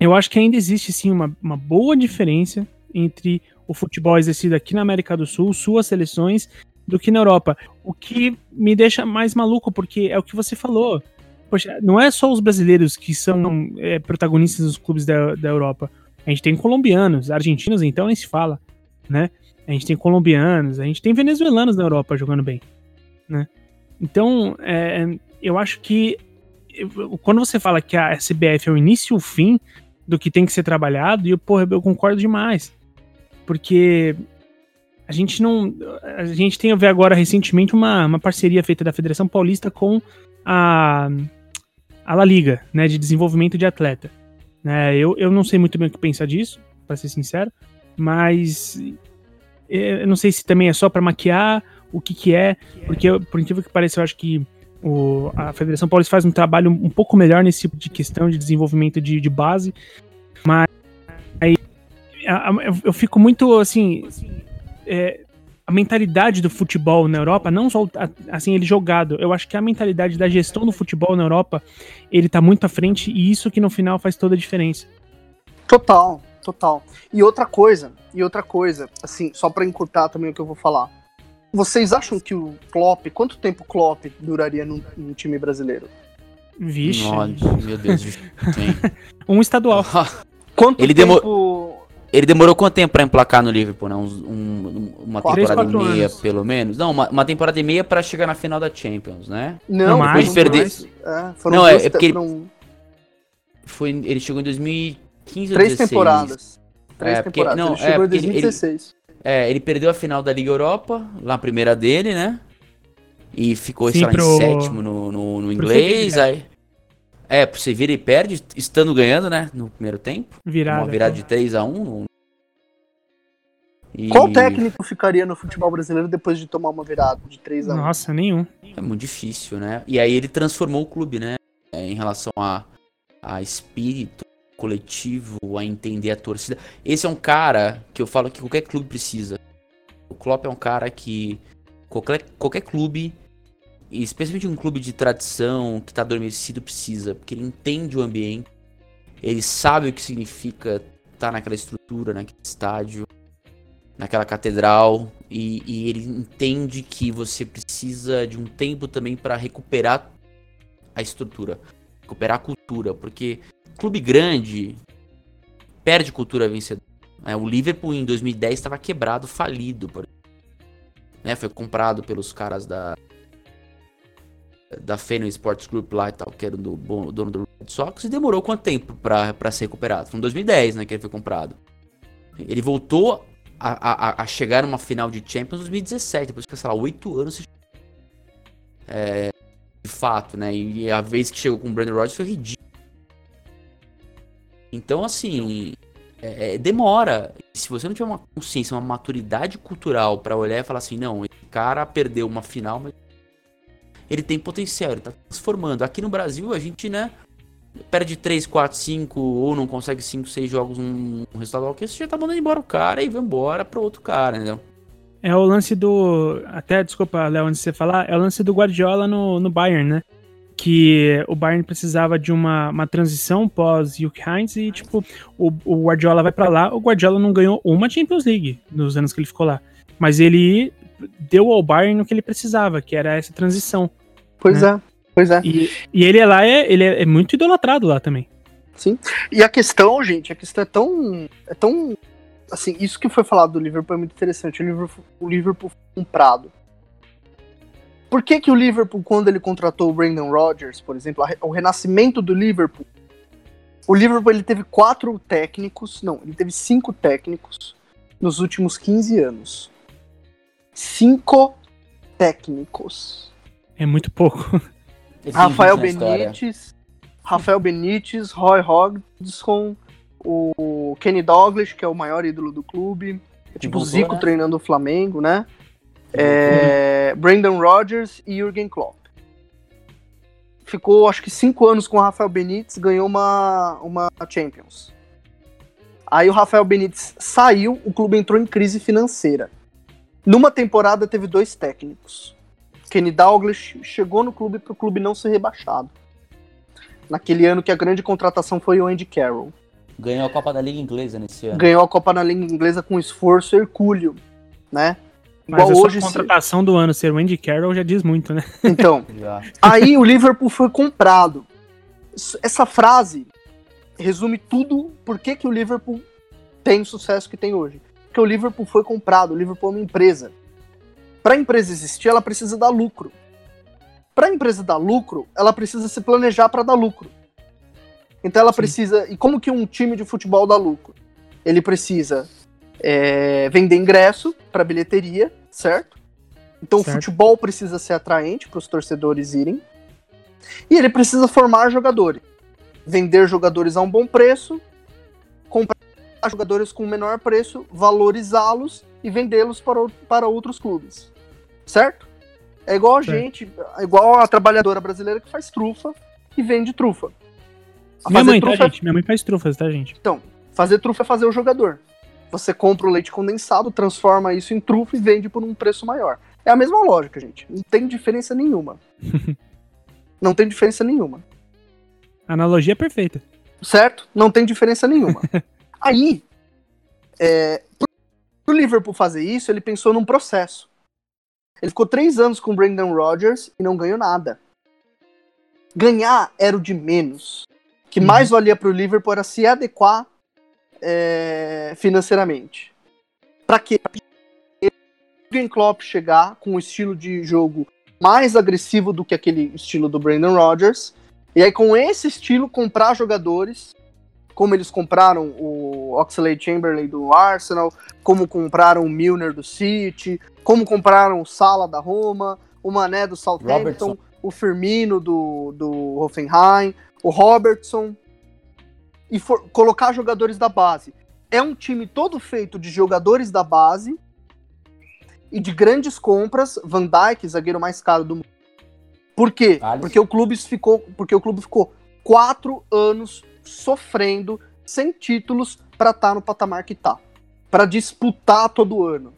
eu acho que ainda existe sim uma, uma boa diferença entre o futebol exercido aqui na América do Sul, suas seleções, do que na Europa. O que me deixa mais maluco, porque é o que você falou. Poxa, não é só os brasileiros que são é, protagonistas dos clubes da, da Europa. A gente tem colombianos, argentinos, então nem se fala, né? A gente tem colombianos, a gente tem venezuelanos na Europa jogando bem, né? Então, é, eu acho que quando você fala que a SBF é o início e o fim do que tem que ser trabalhado, e eu, porra, eu concordo demais. Porque a gente não. A gente tem a ver agora recentemente uma, uma parceria feita da Federação Paulista com a a La Liga, né, de desenvolvimento de atleta. Né, eu, eu não sei muito bem o que pensar disso, para ser sincero, mas é, eu não sei se também é só para maquiar, o que que é, porque por incrível que pareça, eu acho que o, a Federação Paulista faz um trabalho um pouco melhor nesse tipo de questão de desenvolvimento de, de base, mas aí eu, fico muito assim, é, a mentalidade do futebol na Europa, não só assim ele jogado, eu acho que a mentalidade da gestão do futebol na Europa, ele tá muito à frente e isso que no final faz toda a diferença. Total, total. E outra coisa, e outra coisa, assim, só para encurtar também o que eu vou falar. Vocês acham que o Klopp, quanto tempo o Klopp duraria num, num time brasileiro? Vixe. Nossa, meu Deus. um estadual. quanto ele tempo... Ele demorou quanto tempo pra emplacar no Liverpool, né? Um, um, uma Quatro, temporada três, e meia, anos. pelo menos. Não, uma, uma, temporada e meia pra chegar na final da Champions, né? Não, mais, perder... mais. É, foram Não, é, é porque... Foram... Ele... Foi, ele chegou em 2000 15 Três ou 16. temporadas. Três é, porque, temporadas. Não, é, ele chegou em 2016. Ele, é, ele perdeu a final da Liga Europa, lá na primeira dele, né? E ficou, Sim, lá, pro... em sétimo no, no, no inglês. Aí, é, você vira e perde, estando ganhando, né? No primeiro tempo. Virada. Uma virada é. de 3x1. no... e... Qual técnico ficaria no futebol brasileiro depois de tomar uma virada de 3x1? Nossa, nenhum. É muito difícil, né? E aí ele transformou o clube, né? É, em relação a, a espírito, coletivo, a entender a torcida. Esse é um cara que eu falo que qualquer clube precisa. O Klopp é um cara que qualquer, qualquer clube, especialmente um clube de tradição que tá adormecido, precisa. Porque ele entende o ambiente, ele sabe o que significa estar naquela estrutura, naquele estádio, naquela catedral, e, e ele entende que você precisa de um tempo também para recuperar a estrutura, recuperar a cultura, porque clube grande perde cultura vencedora. né? o Liverpool em 2010 estava quebrado, falido, por. Né, foi comprado pelos caras da da Fenway Sports Group lá e tal, que era do bom- dono do Red Sox, e demorou quanto tempo pra ser recuperado? Foi em 2010, né, que ele foi comprado. Ele voltou a, a, a chegar numa final de Champions em 2017, depois que, sei lá, oito anos é, de fato, né? E a vez que chegou com o Brandon Rodgers foi ridículo. Então, assim, é, é, demora. Se você não tiver uma consciência, uma maturidade cultural pra olhar e falar assim, não, esse cara perdeu uma final, mas ele tem potencial, ele tá transformando. Aqui no Brasil, a gente, né, perde 3, 4, 5, ou não consegue 5, 6 jogos num num resultado que você já tá mandando embora o cara e vai embora pro outro cara, entendeu? É o lance do. Até, desculpa, Léo, antes de você falar, é o lance do Guardiola no, no Bayern, né? Que o Bayern precisava de uma, uma transição pós Hugh Heinz e, tipo, o, o Guardiola vai pra lá. O Guardiola não ganhou uma Champions League nos anos que ele ficou lá. Mas ele deu ao Bayern o que ele precisava, que era essa transição. Pois é, pois é. E, e ele é lá, é, ele é, é muito idolatrado lá também. E a questão, gente, a questão é tão. É tão. Assim, isso que foi falado do Liverpool é muito interessante. O Liverpool, o Liverpool foi comprado. Por que, que o Liverpool, quando ele contratou o Brandon Rodgers, por exemplo, a o renascimento do Liverpool, o Liverpool ele teve quatro técnicos, não, ele teve cinco técnicos nos últimos 15 anos. Cinco técnicos. É muito pouco. Rafael 20 na história. Benítez, Rafael Benítez, Roy Hodgson, o Kenny Douglas, que é o maior ídolo do clube, é tipo o Zico né? treinando o Flamengo, né? É, Brandon Rodgers e Jürgen Klopp. Ficou, acho que, cinco anos com o Rafael Benítez, ganhou uma, uma Champions. Aí o Rafael Benítez saiu, o clube entrou em crise financeira. Numa temporada teve dois técnicos. Kenny Douglas chegou no clube para o clube não ser rebaixado. Naquele ano que a grande contratação foi o Andy Carroll. Ganhou a Copa da Liga Inglesa nesse ano. Ganhou a Copa na Liga Inglesa com esforço hercúleo, né? Mas Igual a sua hoje. se- contratação do ano ser o Andy Carroll já diz muito, né? Então, aí o Liverpool foi comprado. Essa frase resume tudo por que, que o Liverpool tem o sucesso que tem hoje. Porque o Liverpool foi comprado, o Liverpool é uma empresa. Para a empresa existir, ela precisa dar lucro. Para a empresa dar lucro, ela precisa se planejar para dar lucro. Então ela Sim. precisa. E como que um time de futebol dá lucro? Ele precisa é, vender ingresso para bilheteria, certo? Então Certo. o futebol precisa ser atraente para os torcedores irem. E ele precisa formar jogadores. Vender jogadores a um bom preço, comprar jogadores com menor preço, valorizá-los e vendê-los para, para outros clubes. Certo? É igual a Certo. gente, é igual a trabalhadora brasileira que faz trufa e vende trufa. A Minha mãe, tá, trufa é- gente? Minha mãe faz trufas, tá, gente? então, fazer trufa é fazer o jogador. Você compra o leite condensado, transforma isso em trufa e vende por um preço maior. É a mesma lógica, gente. Não tem diferença nenhuma. Não tem diferença nenhuma. Analogia é perfeita. Certo? Não tem diferença nenhuma. Aí, é, pro Liverpool fazer isso, ele pensou num processo. Ele ficou três anos com o Brandon Rodgers e não ganhou nada. Ganhar era o de menos. O que mais valia para o Liverpool era se adequar é, financeiramente. Para? Pra Jürgen Klopp chegar com um estilo de jogo mais agressivo do que aquele estilo do Brandon Rodgers. E aí, com esse estilo, comprar jogadores, como eles compraram o Oxlade Chamberlain do Arsenal, como compraram o Milner do City, como compraram o Sala da Roma, o Mané do Southampton, Robertson. o Firmino do, do Hoffenheim, o Robertson. E for, colocar jogadores da base. É um time todo feito de jogadores da base e de grandes compras, Van Dijk, zagueiro mais caro do mundo. Por quê? Porque o clube ficou, porque o clube ficou quatro anos sofrendo sem títulos para estar tá no patamar que tá, para disputar todo ano.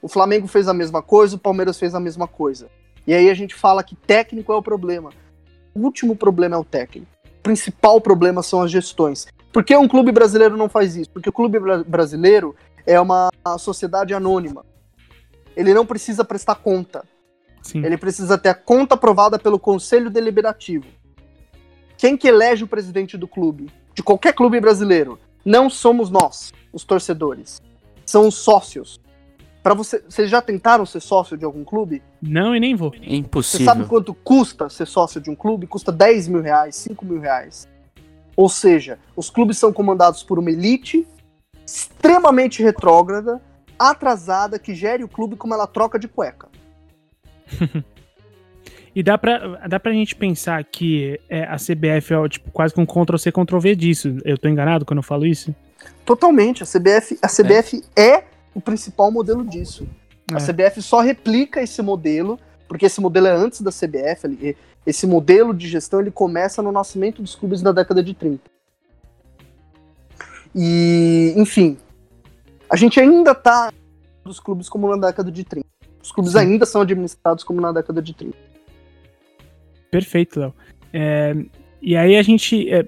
O Flamengo fez a mesma coisa, o Palmeiras fez a mesma coisa. E aí a gente fala que técnico é o problema. O último problema é o técnico. Principal problema são as gestões. Por que um clube brasileiro não faz isso? Porque o clube brasileiro é uma sociedade anônima. Ele não precisa prestar conta. Sim. Ele precisa ter a conta aprovada pelo Conselho Deliberativo. Quem que elege o presidente do clube? De qualquer clube brasileiro. Não somos nós, os torcedores. São os sócios. Para você, vocês já tentaram ser sócio de algum clube? Não e nem vou. Impossível. Você sabe quanto custa ser sócio de um clube? Custa 10 mil reais, 5 mil reais. Ou seja, os clubes são comandados por uma elite extremamente retrógrada, atrasada, que gere o clube como ela troca de cueca. e dá pra, dá pra gente pensar que é, a CBF é tipo, quase com um Ctrl-C, Ctrl-V disso. Eu tô enganado quando eu falo isso? Totalmente. A CBF, a CBF é. é o principal modelo disso. É. A CBF só replica esse modelo, porque esse modelo é antes da CBF. Esse modelo de gestão ele começa no nascimento dos clubes da década de 30. E, enfim, a gente ainda tá dos clubes como na década de 30. Os clubes Sim. ainda são administrados como na década de 30. Perfeito, Léo. É, e aí a gente. É,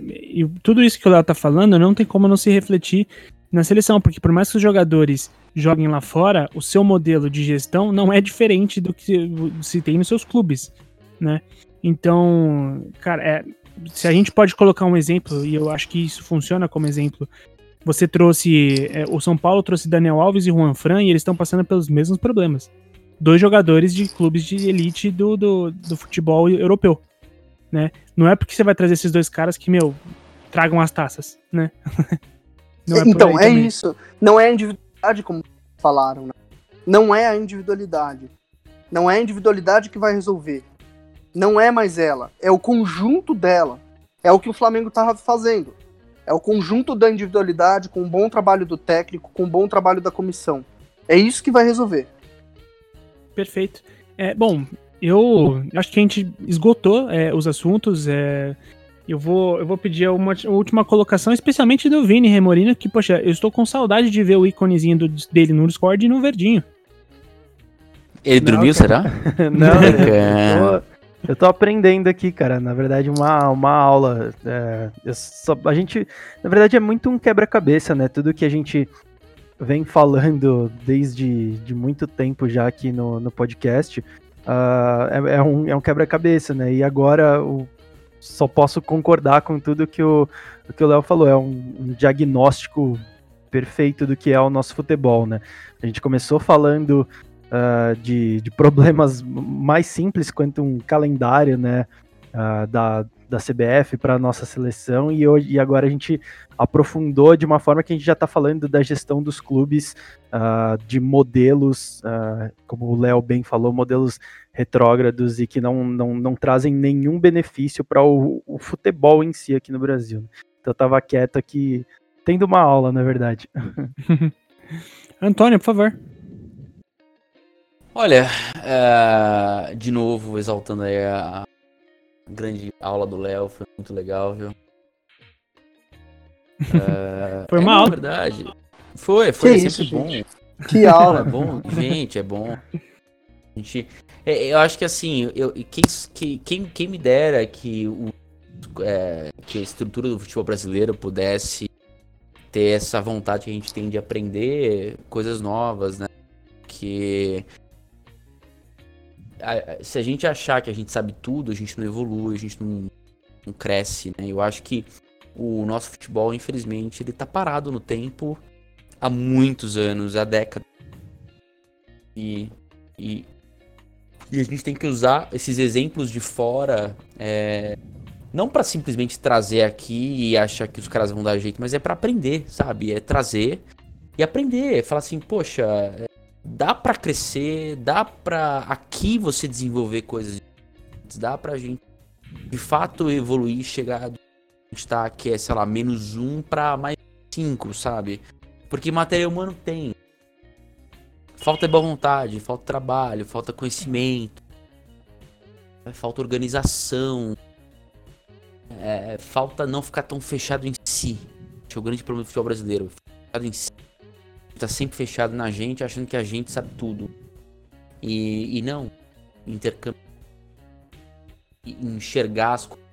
tudo isso que o Léo tá falando não tem como não se refletir na seleção, porque por mais que os jogadores joguem lá fora, o seu modelo de gestão não é diferente do que se tem nos seus clubes, né? Então, cara, é, se a gente pode colocar um exemplo, e eu acho que isso funciona como exemplo você trouxe. É, o São Paulo trouxe Daniel Alves e Juan Fran e eles estão passando pelos mesmos problemas. Dois jogadores de clubes de elite do, do, do futebol europeu. Né? Não é porque você vai trazer esses dois caras que, meu, tragam as taças, né? é então, é isso. Não é a individualidade, como falaram. Né? Não é a individualidade. Não é a individualidade que vai resolver. Não é mais ela. É o conjunto dela. É o que o Flamengo estava fazendo. É o conjunto da individualidade com um bom trabalho do técnico, com um bom trabalho da comissão. É isso que vai resolver. Perfeito. É, bom, eu acho que a gente esgotou é, os assuntos. É, eu, vou, eu vou pedir uma, uma, última colocação, especialmente do Vini Remorino, que, poxa, eu estou com saudade de ver o íconezinho do, dele no Discord e no verdinho. Ele dormiu, Não, será? Não, eu, eu tô aprendendo aqui, cara. Na verdade, uma, uma aula. É, só, a gente. Na verdade, é muito um quebra-cabeça, né? Tudo que a gente vem falando desde de muito tempo já aqui no, no podcast uh, é, é, um, é um quebra-cabeça, né? E agora o, só posso concordar com tudo que o, que o Léo falou. É um, um diagnóstico perfeito do que é o nosso futebol, né? A gente começou falando uh, de, de, problemas mais simples quanto um calendário, né, uh, da, da CBF para a nossa seleção e, hoje, e agora a gente aprofundou de uma forma que a gente já está falando da gestão dos clubes, uh, de modelos, uh, como o Léo bem falou, modelos retrógrados e que não, não, não trazem nenhum benefício para o, o, futebol em si aqui no Brasil. Então eu estava quieto aqui, tendo uma aula, na verdade. Antônio, por favor. Olha, é, de novo, exaltando aí a grande aula do Léo, foi muito legal, viu? É, foi uma é, aula. verdade. Foi, foi que sempre isso, bom. Gente? Que aula. É bom, gente, é bom. A gente, é, eu acho que assim, eu, quem, quem, quem me dera que, o, é, que a estrutura do futebol brasileiro pudesse ter essa vontade que a gente tem de aprender coisas novas, né? Que se a gente achar que a gente sabe tudo, a gente não evolui, a gente não, não cresce, né? Eu acho que o nosso futebol, infelizmente, ele tá parado no tempo há muitos anos, há décadas. E, e, e a gente tem que usar esses exemplos de fora, é, não para simplesmente trazer aqui e achar que os caras vão dar jeito, mas é para aprender, sabe? É trazer e aprender, falar assim, poxa, é, dá para crescer, dá para aqui você desenvolver coisas, dá pra gente de fato evoluir, chegar a gente tá aqui é, sei lá, menos um para mais cinco, sabe? Porque material humano tem. Falta boa vontade, falta trabalho, falta conhecimento, falta organização, é, falta não ficar tão fechado em si. Esse é o grande problema do futebol brasileiro. Fechado em si. Tá sempre fechado na gente, achando que a gente sabe tudo. E, e não. Intercâmbio. Enxergar as coisas.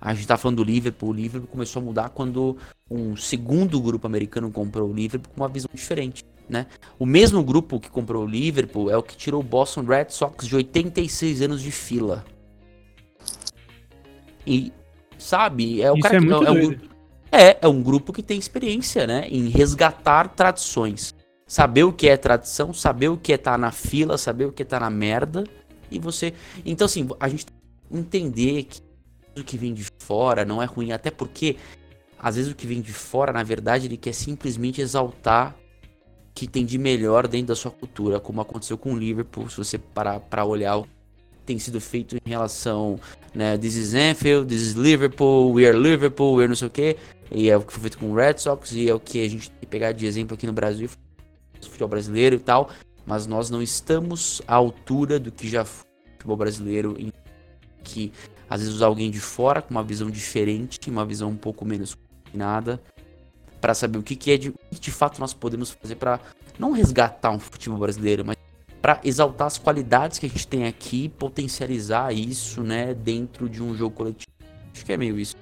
A gente tá falando do Liverpool. O Liverpool começou a mudar quando um segundo grupo americano comprou o Liverpool com uma visão diferente né? O mesmo grupo que comprou o Liverpool é o que tirou o Boston Red Sox de 86 anos de fila. E, sabe, é o Isso cara é que é, um, doido. É, é um grupo que tem experiência, né, em resgatar tradições. Saber o que é tradição, saber o que é estar tá na fila, saber o que é estar tá na merda. E você. Então, assim, a gente tem que entender que o que vem de fora não é ruim, até porque às vezes o que vem de fora, na verdade, ele quer simplesmente exaltar que tem de melhor dentro da sua cultura, como aconteceu com o Liverpool, se você parar para olhar o que tem sido feito em relação, né, this is Anfield, this is Liverpool, we are Liverpool, we are não sei o que, e é o que foi feito com o Red Sox, e é o que a gente tem que pegar de exemplo aqui no Brasil, futebol brasileiro e tal, mas nós não estamos à altura do que já foi o futebol brasileiro, em que às vezes alguém de fora com uma visão diferente, uma visão um pouco menos nada, para saber o que, que é de, de fato nós podemos fazer para não resgatar um futebol brasileiro, mas para exaltar as qualidades que a gente tem aqui, potencializar isso, né, dentro de um jogo coletivo. Acho que é meio isso.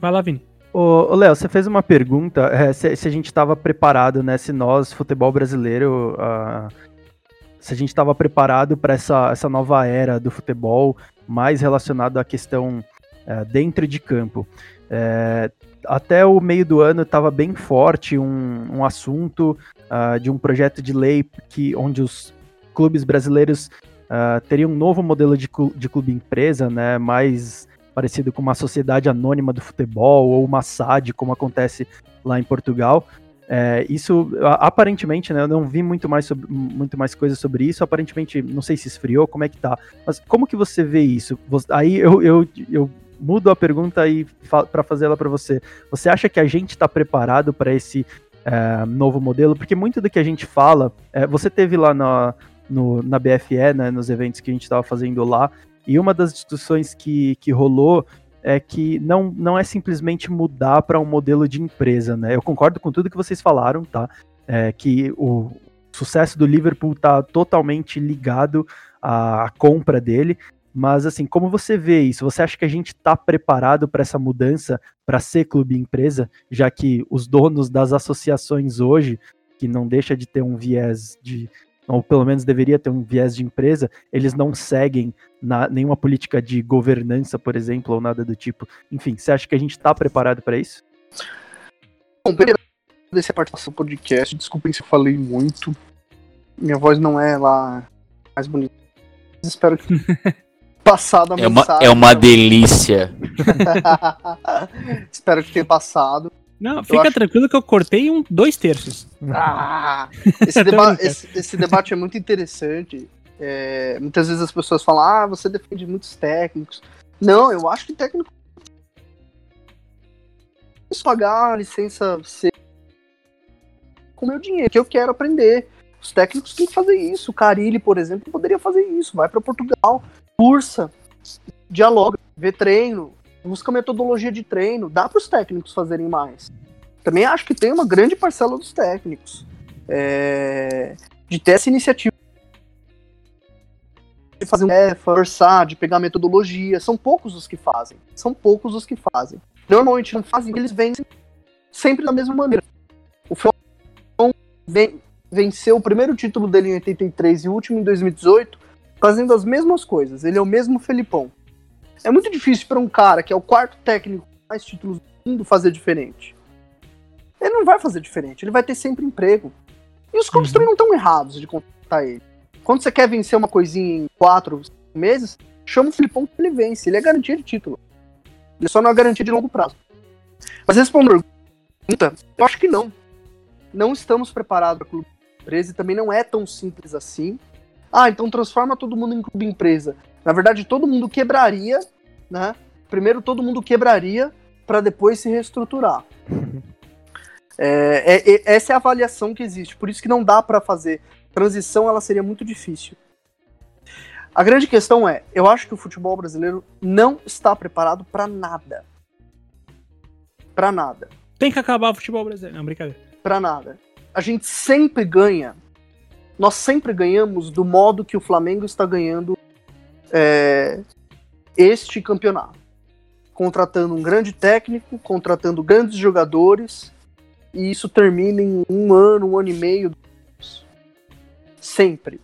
Vai lá, Vini. Ô, Léo, você fez uma pergunta é, se, se, a gente estava preparado, né? Se nós, futebol brasileiro, uh, se a gente estava preparado para essa, essa nova era do futebol, mais relacionado à questão uh, dentro de campo. É, até o meio do ano estava bem forte um, um assunto uh, de um projeto de lei que, onde os clubes brasileiros teriam um novo modelo de, de clube empresa, né, mais parecido com uma sociedade anônima do futebol ou uma SAD, como acontece lá em Portugal. É, isso aparentemente, né, eu não vi muito mais, muito mais coisas sobre isso. Aparentemente, não sei se esfriou, como é que tá. Mas como que você vê isso? Aí eu, eu, eu mudo a pergunta aí para fazer ela para você. Você acha que a gente está preparado para esse é, novo modelo? Porque muito do que a gente fala, é, você teve lá na, no, na BFE, né, nos eventos que a gente estava fazendo lá, e uma das discussões que, que rolou é que não, não é simplesmente mudar para um modelo de empresa, né? Eu concordo com tudo que vocês falaram, tá? É, que o sucesso do Liverpool está totalmente ligado à compra dele, mas assim, como você vê isso? Você acha que a gente está preparado para essa mudança para ser clube empresa, já que os donos das associações hoje, que não deixa de ter um viés de ou pelo menos deveria ter um viés de empresa, eles não seguem na, nenhuma política de governança, por exemplo, ou nada do tipo. Enfim, você acha que a gente está preparado para isso? Bom, primeiro, desse participação do podcast, desculpem se eu falei muito. Minha voz não é lá mais bonita. Espero que passado a é mensagem. Uma, é uma delícia. Espero que tenha passado. Não, fica acho... tranquilo que eu cortei um dois terços. Ah, esse, deba esse, esse, debate é muito interessante. É, muitas vezes as pessoas falam, ah, você defende muitos técnicos. Não, eu acho que técnico. pagar a licença C com meu dinheiro, que eu quero aprender. Os técnicos têm que fazer isso. O Carilli, por exemplo, poderia fazer isso. Vai para Portugal, cursa, dialoga, vê treino, busca metodologia de treino, dá para os técnicos fazerem mais. Também acho que tem uma grande parcela dos técnicos é, de ter essa iniciativa de fazer é, forçar, de pegar metodologia. São poucos os que fazem. São poucos os que fazem. Normalmente não fazem, eles vencem sempre da mesma maneira. O vem, venceu o primeiro título dele em 83 e o último em 2018, fazendo as mesmas coisas. Ele é o mesmo Felipão. É muito difícil para um cara que é o quarto técnico com mais títulos do mundo fazer diferente. Ele não vai fazer diferente, ele vai ter sempre emprego. E os clubes uhum. também não estão errados de contratar ele. Quando você quer vencer uma coisinha em quatro meses, chama o Filipão que ele vence. Ele é garantia de título. Ele só não é garantia de longo prazo. Mas respondendo a pergunta, eu acho que não. Não estamos preparados para o clube empresa e também não é tão simples assim. Ah, então transforma todo mundo em clube empresa. Na verdade, todo mundo quebraria, né? Primeiro todo mundo quebraria para depois se reestruturar. É, é, é, essa é a avaliação que existe. Por isso que não dá para fazer transição, ela seria muito difícil. A grande questão é, eu acho que o futebol brasileiro não está preparado para nada. Para nada. Tem que acabar o futebol brasileiro. Não, brincadeira. Para nada. A gente sempre ganha. Nós sempre ganhamos do modo que o Flamengo está ganhando é, este campeonato. Contratando um grande técnico, contratando grandes jogadores, e isso termina em um ano, um ano e meio. Sempre.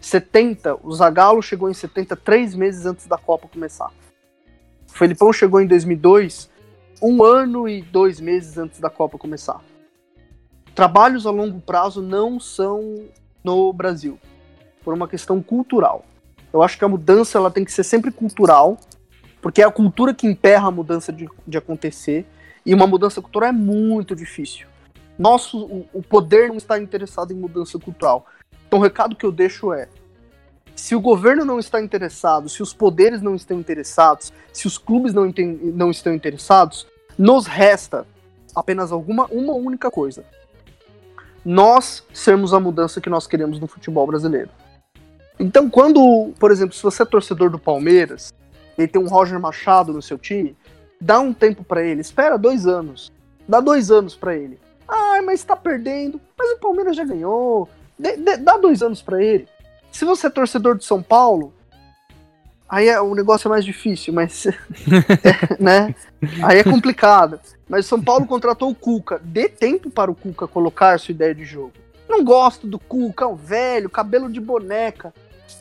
70, o Zagallo chegou em 70 três meses antes da Copa começar. O Felipão chegou em 2002, um ano e dois meses antes da Copa começar. Trabalhos a longo prazo não são no Brasil, por uma questão cultural. Eu acho que a mudança ela tem que ser sempre cultural, porque é a cultura que emperra a mudança de, de acontecer, e uma mudança cultural é muito difícil. Nosso, o, o poder não está interessado em mudança cultural. Então o recado que eu deixo é: se o governo não está interessado, se os poderes não estão interessados, se os clubes não, não estão interessados, nos resta apenas alguma uma única coisa: nós sermos a mudança que nós queremos no futebol brasileiro. Então, quando, por exemplo, se você é torcedor do Palmeiras e tem um Roger Machado no seu time, dá um tempo para ele, espera dois anos, dá dois anos para ele. Ah, mas tá perdendo, mas o Palmeiras já ganhou, de, de, dá dois anos para ele. Se você é torcedor de São Paulo, aí é, o negócio é mais difícil, mas. é, né? Aí é complicado. Mas São Paulo contratou o Cuca. Dê tempo para o Cuca colocar sua ideia de jogo. Não gosto do Cuca, é um velho, cabelo de boneca.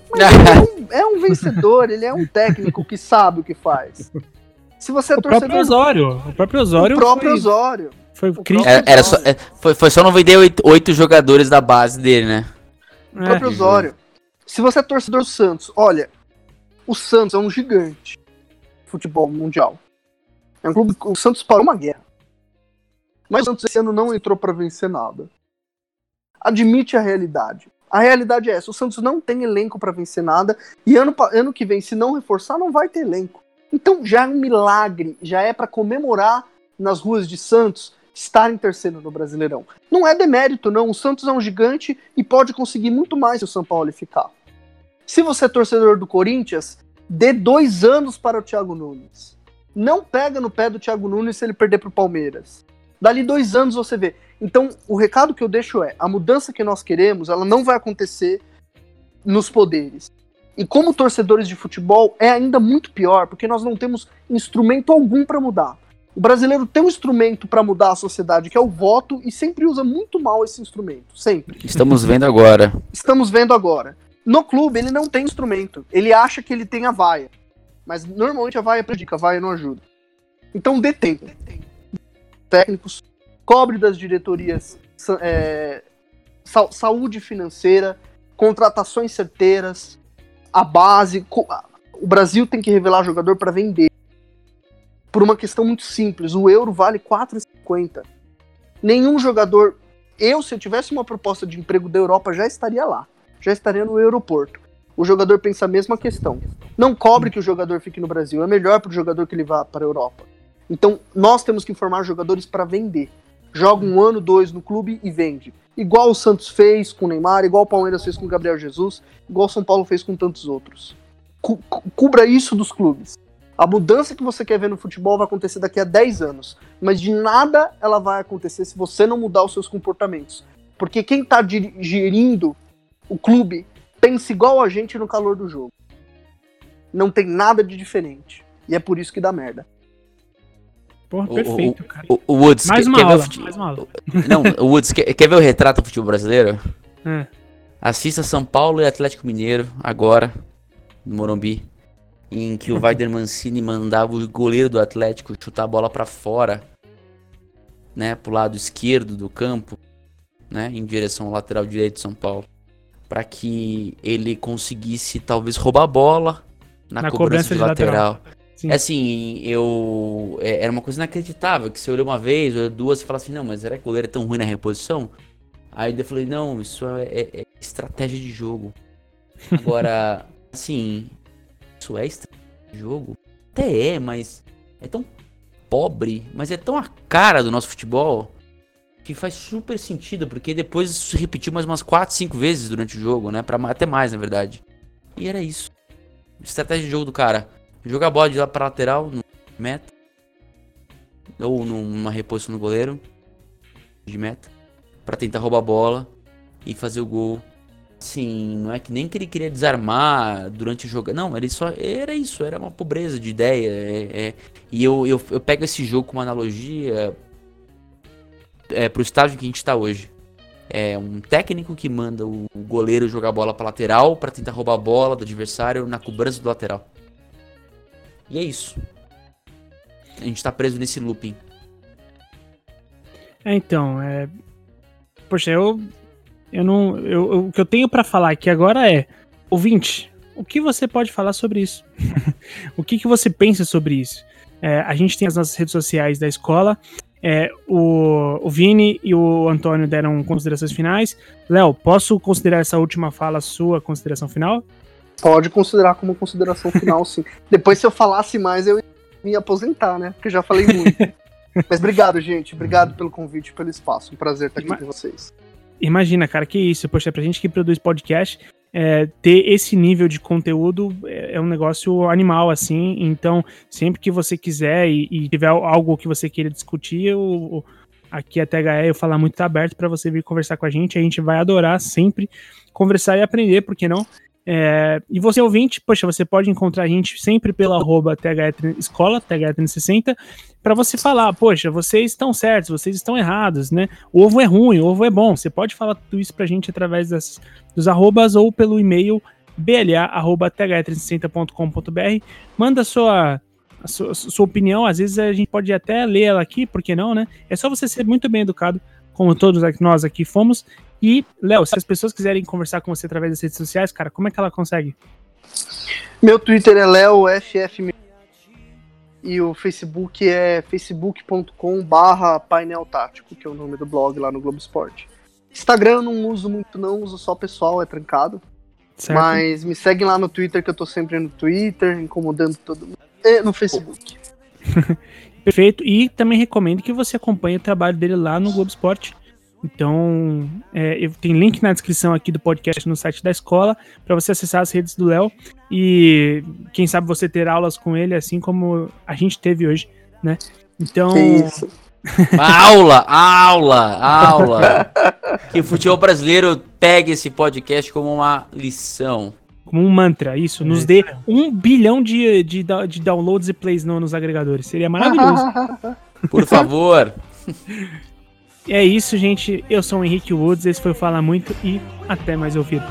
Mas é, um, é um vencedor, ele é um técnico que sabe o que faz. Se você é o torcedor. Próprio Osório. O próprio Osório. O próprio foi... Osório. Foi, era, era só, é, foi, foi só não vender oito, oito jogadores da base dele, né? O próprio é. Osório. Se você é torcedor do Santos, olha, o Santos é um gigante futebol mundial. É um clube, o Santos parou uma guerra. Mas o Santos esse ano não entrou para vencer nada. Admite a realidade. A realidade é essa: o Santos não tem elenco para vencer nada e ano, ano que vem, se não reforçar, não vai ter elenco. Então já é um milagre, já é para comemorar nas ruas de Santos estar em terceiro no Brasileirão. Não é demérito, não. O Santos é um gigante e pode conseguir muito mais se o São Paulo ficar. Se você é torcedor do Corinthians, dê dois anos para o Thiago Nunes. Não pega no pé do Thiago Nunes se ele perder para o Palmeiras. Dali dois anos você vê. Então, o recado que eu deixo é: a mudança que nós queremos, ela não vai acontecer nos poderes. E como torcedores de futebol, é ainda muito pior, porque nós não temos instrumento algum para mudar. O brasileiro tem um instrumento para mudar a sociedade, que é o voto, e sempre usa muito mal esse instrumento. Sempre. Estamos vendo agora. Estamos vendo agora. No clube, ele não tem instrumento. Ele acha que ele tem a vaia. Mas normalmente a vaia predica, a vaia não ajuda. Então dê tempo. Técnicos, cobre das diretorias é, sa saúde financeira, contratações certeiras, a base. O Brasil tem que revelar jogador para vender. Por uma questão muito simples. O euro vale 4,50. Nenhum jogador. Eu, se eu tivesse uma proposta de emprego da Europa, já estaria lá já estaria no aeroporto. O jogador pensa a mesma questão. Não cobre que o jogador fique no Brasil, é melhor para o jogador que ele vá para a Europa. Então, nós temos que informar jogadores para vender. Joga um ano, dois no clube e vende. Igual o Santos fez com o Neymar, igual o Palmeiras fez com o Gabriel Jesus, igual o São Paulo fez com tantos outros. Cu cubra isso dos clubes. A mudança que você quer ver no futebol vai acontecer daqui a 10 anos, mas de nada ela vai acontecer se você não mudar os seus comportamentos. Porque quem está gerindo o clube pensa igual a gente no calor do jogo. Não tem nada de diferente. E é por isso que dá merda. Porra, perfeito, o, cara. O, o Woods, Mais quer, uma quer ver o aula, fute- mais uma aula. Não, o Woods, quer, quer ver o retrato do futebol brasileiro? É. Assista São Paulo e Atlético Mineiro, agora, no Morumbi. Em que o Weider Mancini mandava o goleiro do Atlético chutar a bola pra fora, né, pro lado esquerdo do campo, né, em direção ao lateral direito de São Paulo, Pra que ele conseguisse talvez roubar a bola na, Na cobrança, cobrança de de lateral. lateral. Sim. Assim, eu. é- era uma coisa inacreditável, que você olhou uma vez, olhou duas e fala assim, não, mas será que o goleiro é tão ruim na reposição? Aí eu falei, não, isso é, é- é estratégia de jogo. Agora, assim, isso é estratégia de jogo? Até é, mas é tão pobre, mas é tão a cara do nosso futebol que faz super sentido, porque depois isso se repetiu mais umas 4, 5 vezes durante o jogo, né? Pra, até mais, na verdade. E era isso. Estratégia de jogo do cara. Jogar bola de lá pra lateral, no meta. Ou numa reposição no goleiro. De meta. Pra tentar roubar a bola e fazer o gol. Sim, não é que nem que ele queria desarmar durante o jogo. Não, ele só. Era isso, era uma pobreza de ideia. é- é. E eu, eu, eu pego esse jogo como analogia é, pro estágio que a gente tá hoje. É um técnico que manda o goleiro jogar a bola pra lateral pra tentar roubar a bola do adversário na cobrança do lateral. E é isso. A gente tá preso nesse looping. É, então, é. Poxa, eu. Eu não. Eu, eu- o que eu tenho pra falar aqui agora é. Ouvinte, o que você pode falar sobre isso? o que, que você pensa sobre isso? É, a gente tem as nossas redes sociais da escola. É, o, o Vini e o Antônio deram considerações finais. Léo, posso considerar essa última fala sua consideração final? Pode considerar como consideração final, sim. Depois, se eu falasse mais, eu ia me aposentar, né? Porque eu já falei muito. Mas obrigado, gente. Obrigado pelo convite, pelo espaço. Um prazer estar aqui Ima- com vocês. Imagina, cara, que isso. Poxa, pra gente que produz podcast, é, ter esse nível de conteúdo é, é um negócio animal, assim. Então, sempre que você quiser e, e tiver algo que você queira discutir, aqui a THE eu falar muito tá aberto pra você vir conversar com a gente. A gente vai adorar sempre conversar e aprender, por que não? É, e você ouvinte, poxa, você pode encontrar a gente sempre pela arroba THE Escola, THE360, para você falar, poxa, vocês estão certos, vocês estão errados, né? O ovo é ruim, o ovo é bom. Você pode falar tudo isso pra gente através das, dos arrobas ou pelo e-mail bla.th360.com.br. Manda sua, a sua, sua opinião, às vezes a gente pode até ler ela aqui, por que não, né? É só você ser muito bem educado, como todos nós aqui fomos. E, Léo, se as pessoas quiserem conversar com você através das redes sociais, cara, como é que ela consegue? Meu Twitter é leoff e o Facebook é facebook.com barra painel tático, que é o nome do blog lá no Globo Esporte. Instagram eu não uso muito não, uso só pessoal, é trancado. Certo? Mas me seguem lá no Twitter, que eu tô sempre no Twitter, incomodando todo mundo. E no Facebook. Perfeito. E também recomendo que você acompanhe o trabalho dele lá no Globo Esporte. Então, é, eu tenho link na descrição aqui do podcast no site da escola para você acessar as redes do Léo e quem sabe você ter aulas com ele, assim como a gente teve hoje, né? Então, Que isso. aula, aula, aula. Que o futebol brasileiro pegue esse podcast como uma lição. como um mantra, isso, nos dê um bilhão de, de, de downloads e plays no- nos agregadores. Seria maravilhoso. Por favor. é isso, gente. Eu sou o Henrique Woods, esse foi o Fala Muito e até mais ouvir.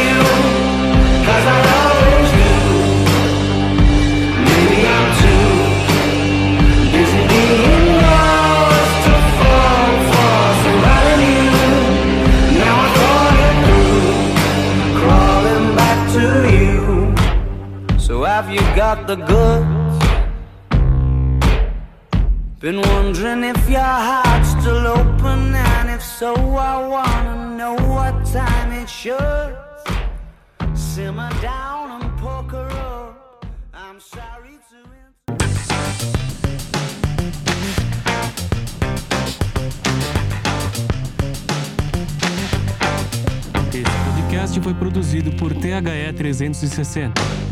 Well, got the goods? Been wondering if your heart's still open, and if so, I wanna know what time it should. Simmer down and poker up. I'm sorry to. Esse podcast foi produzido por THE 360.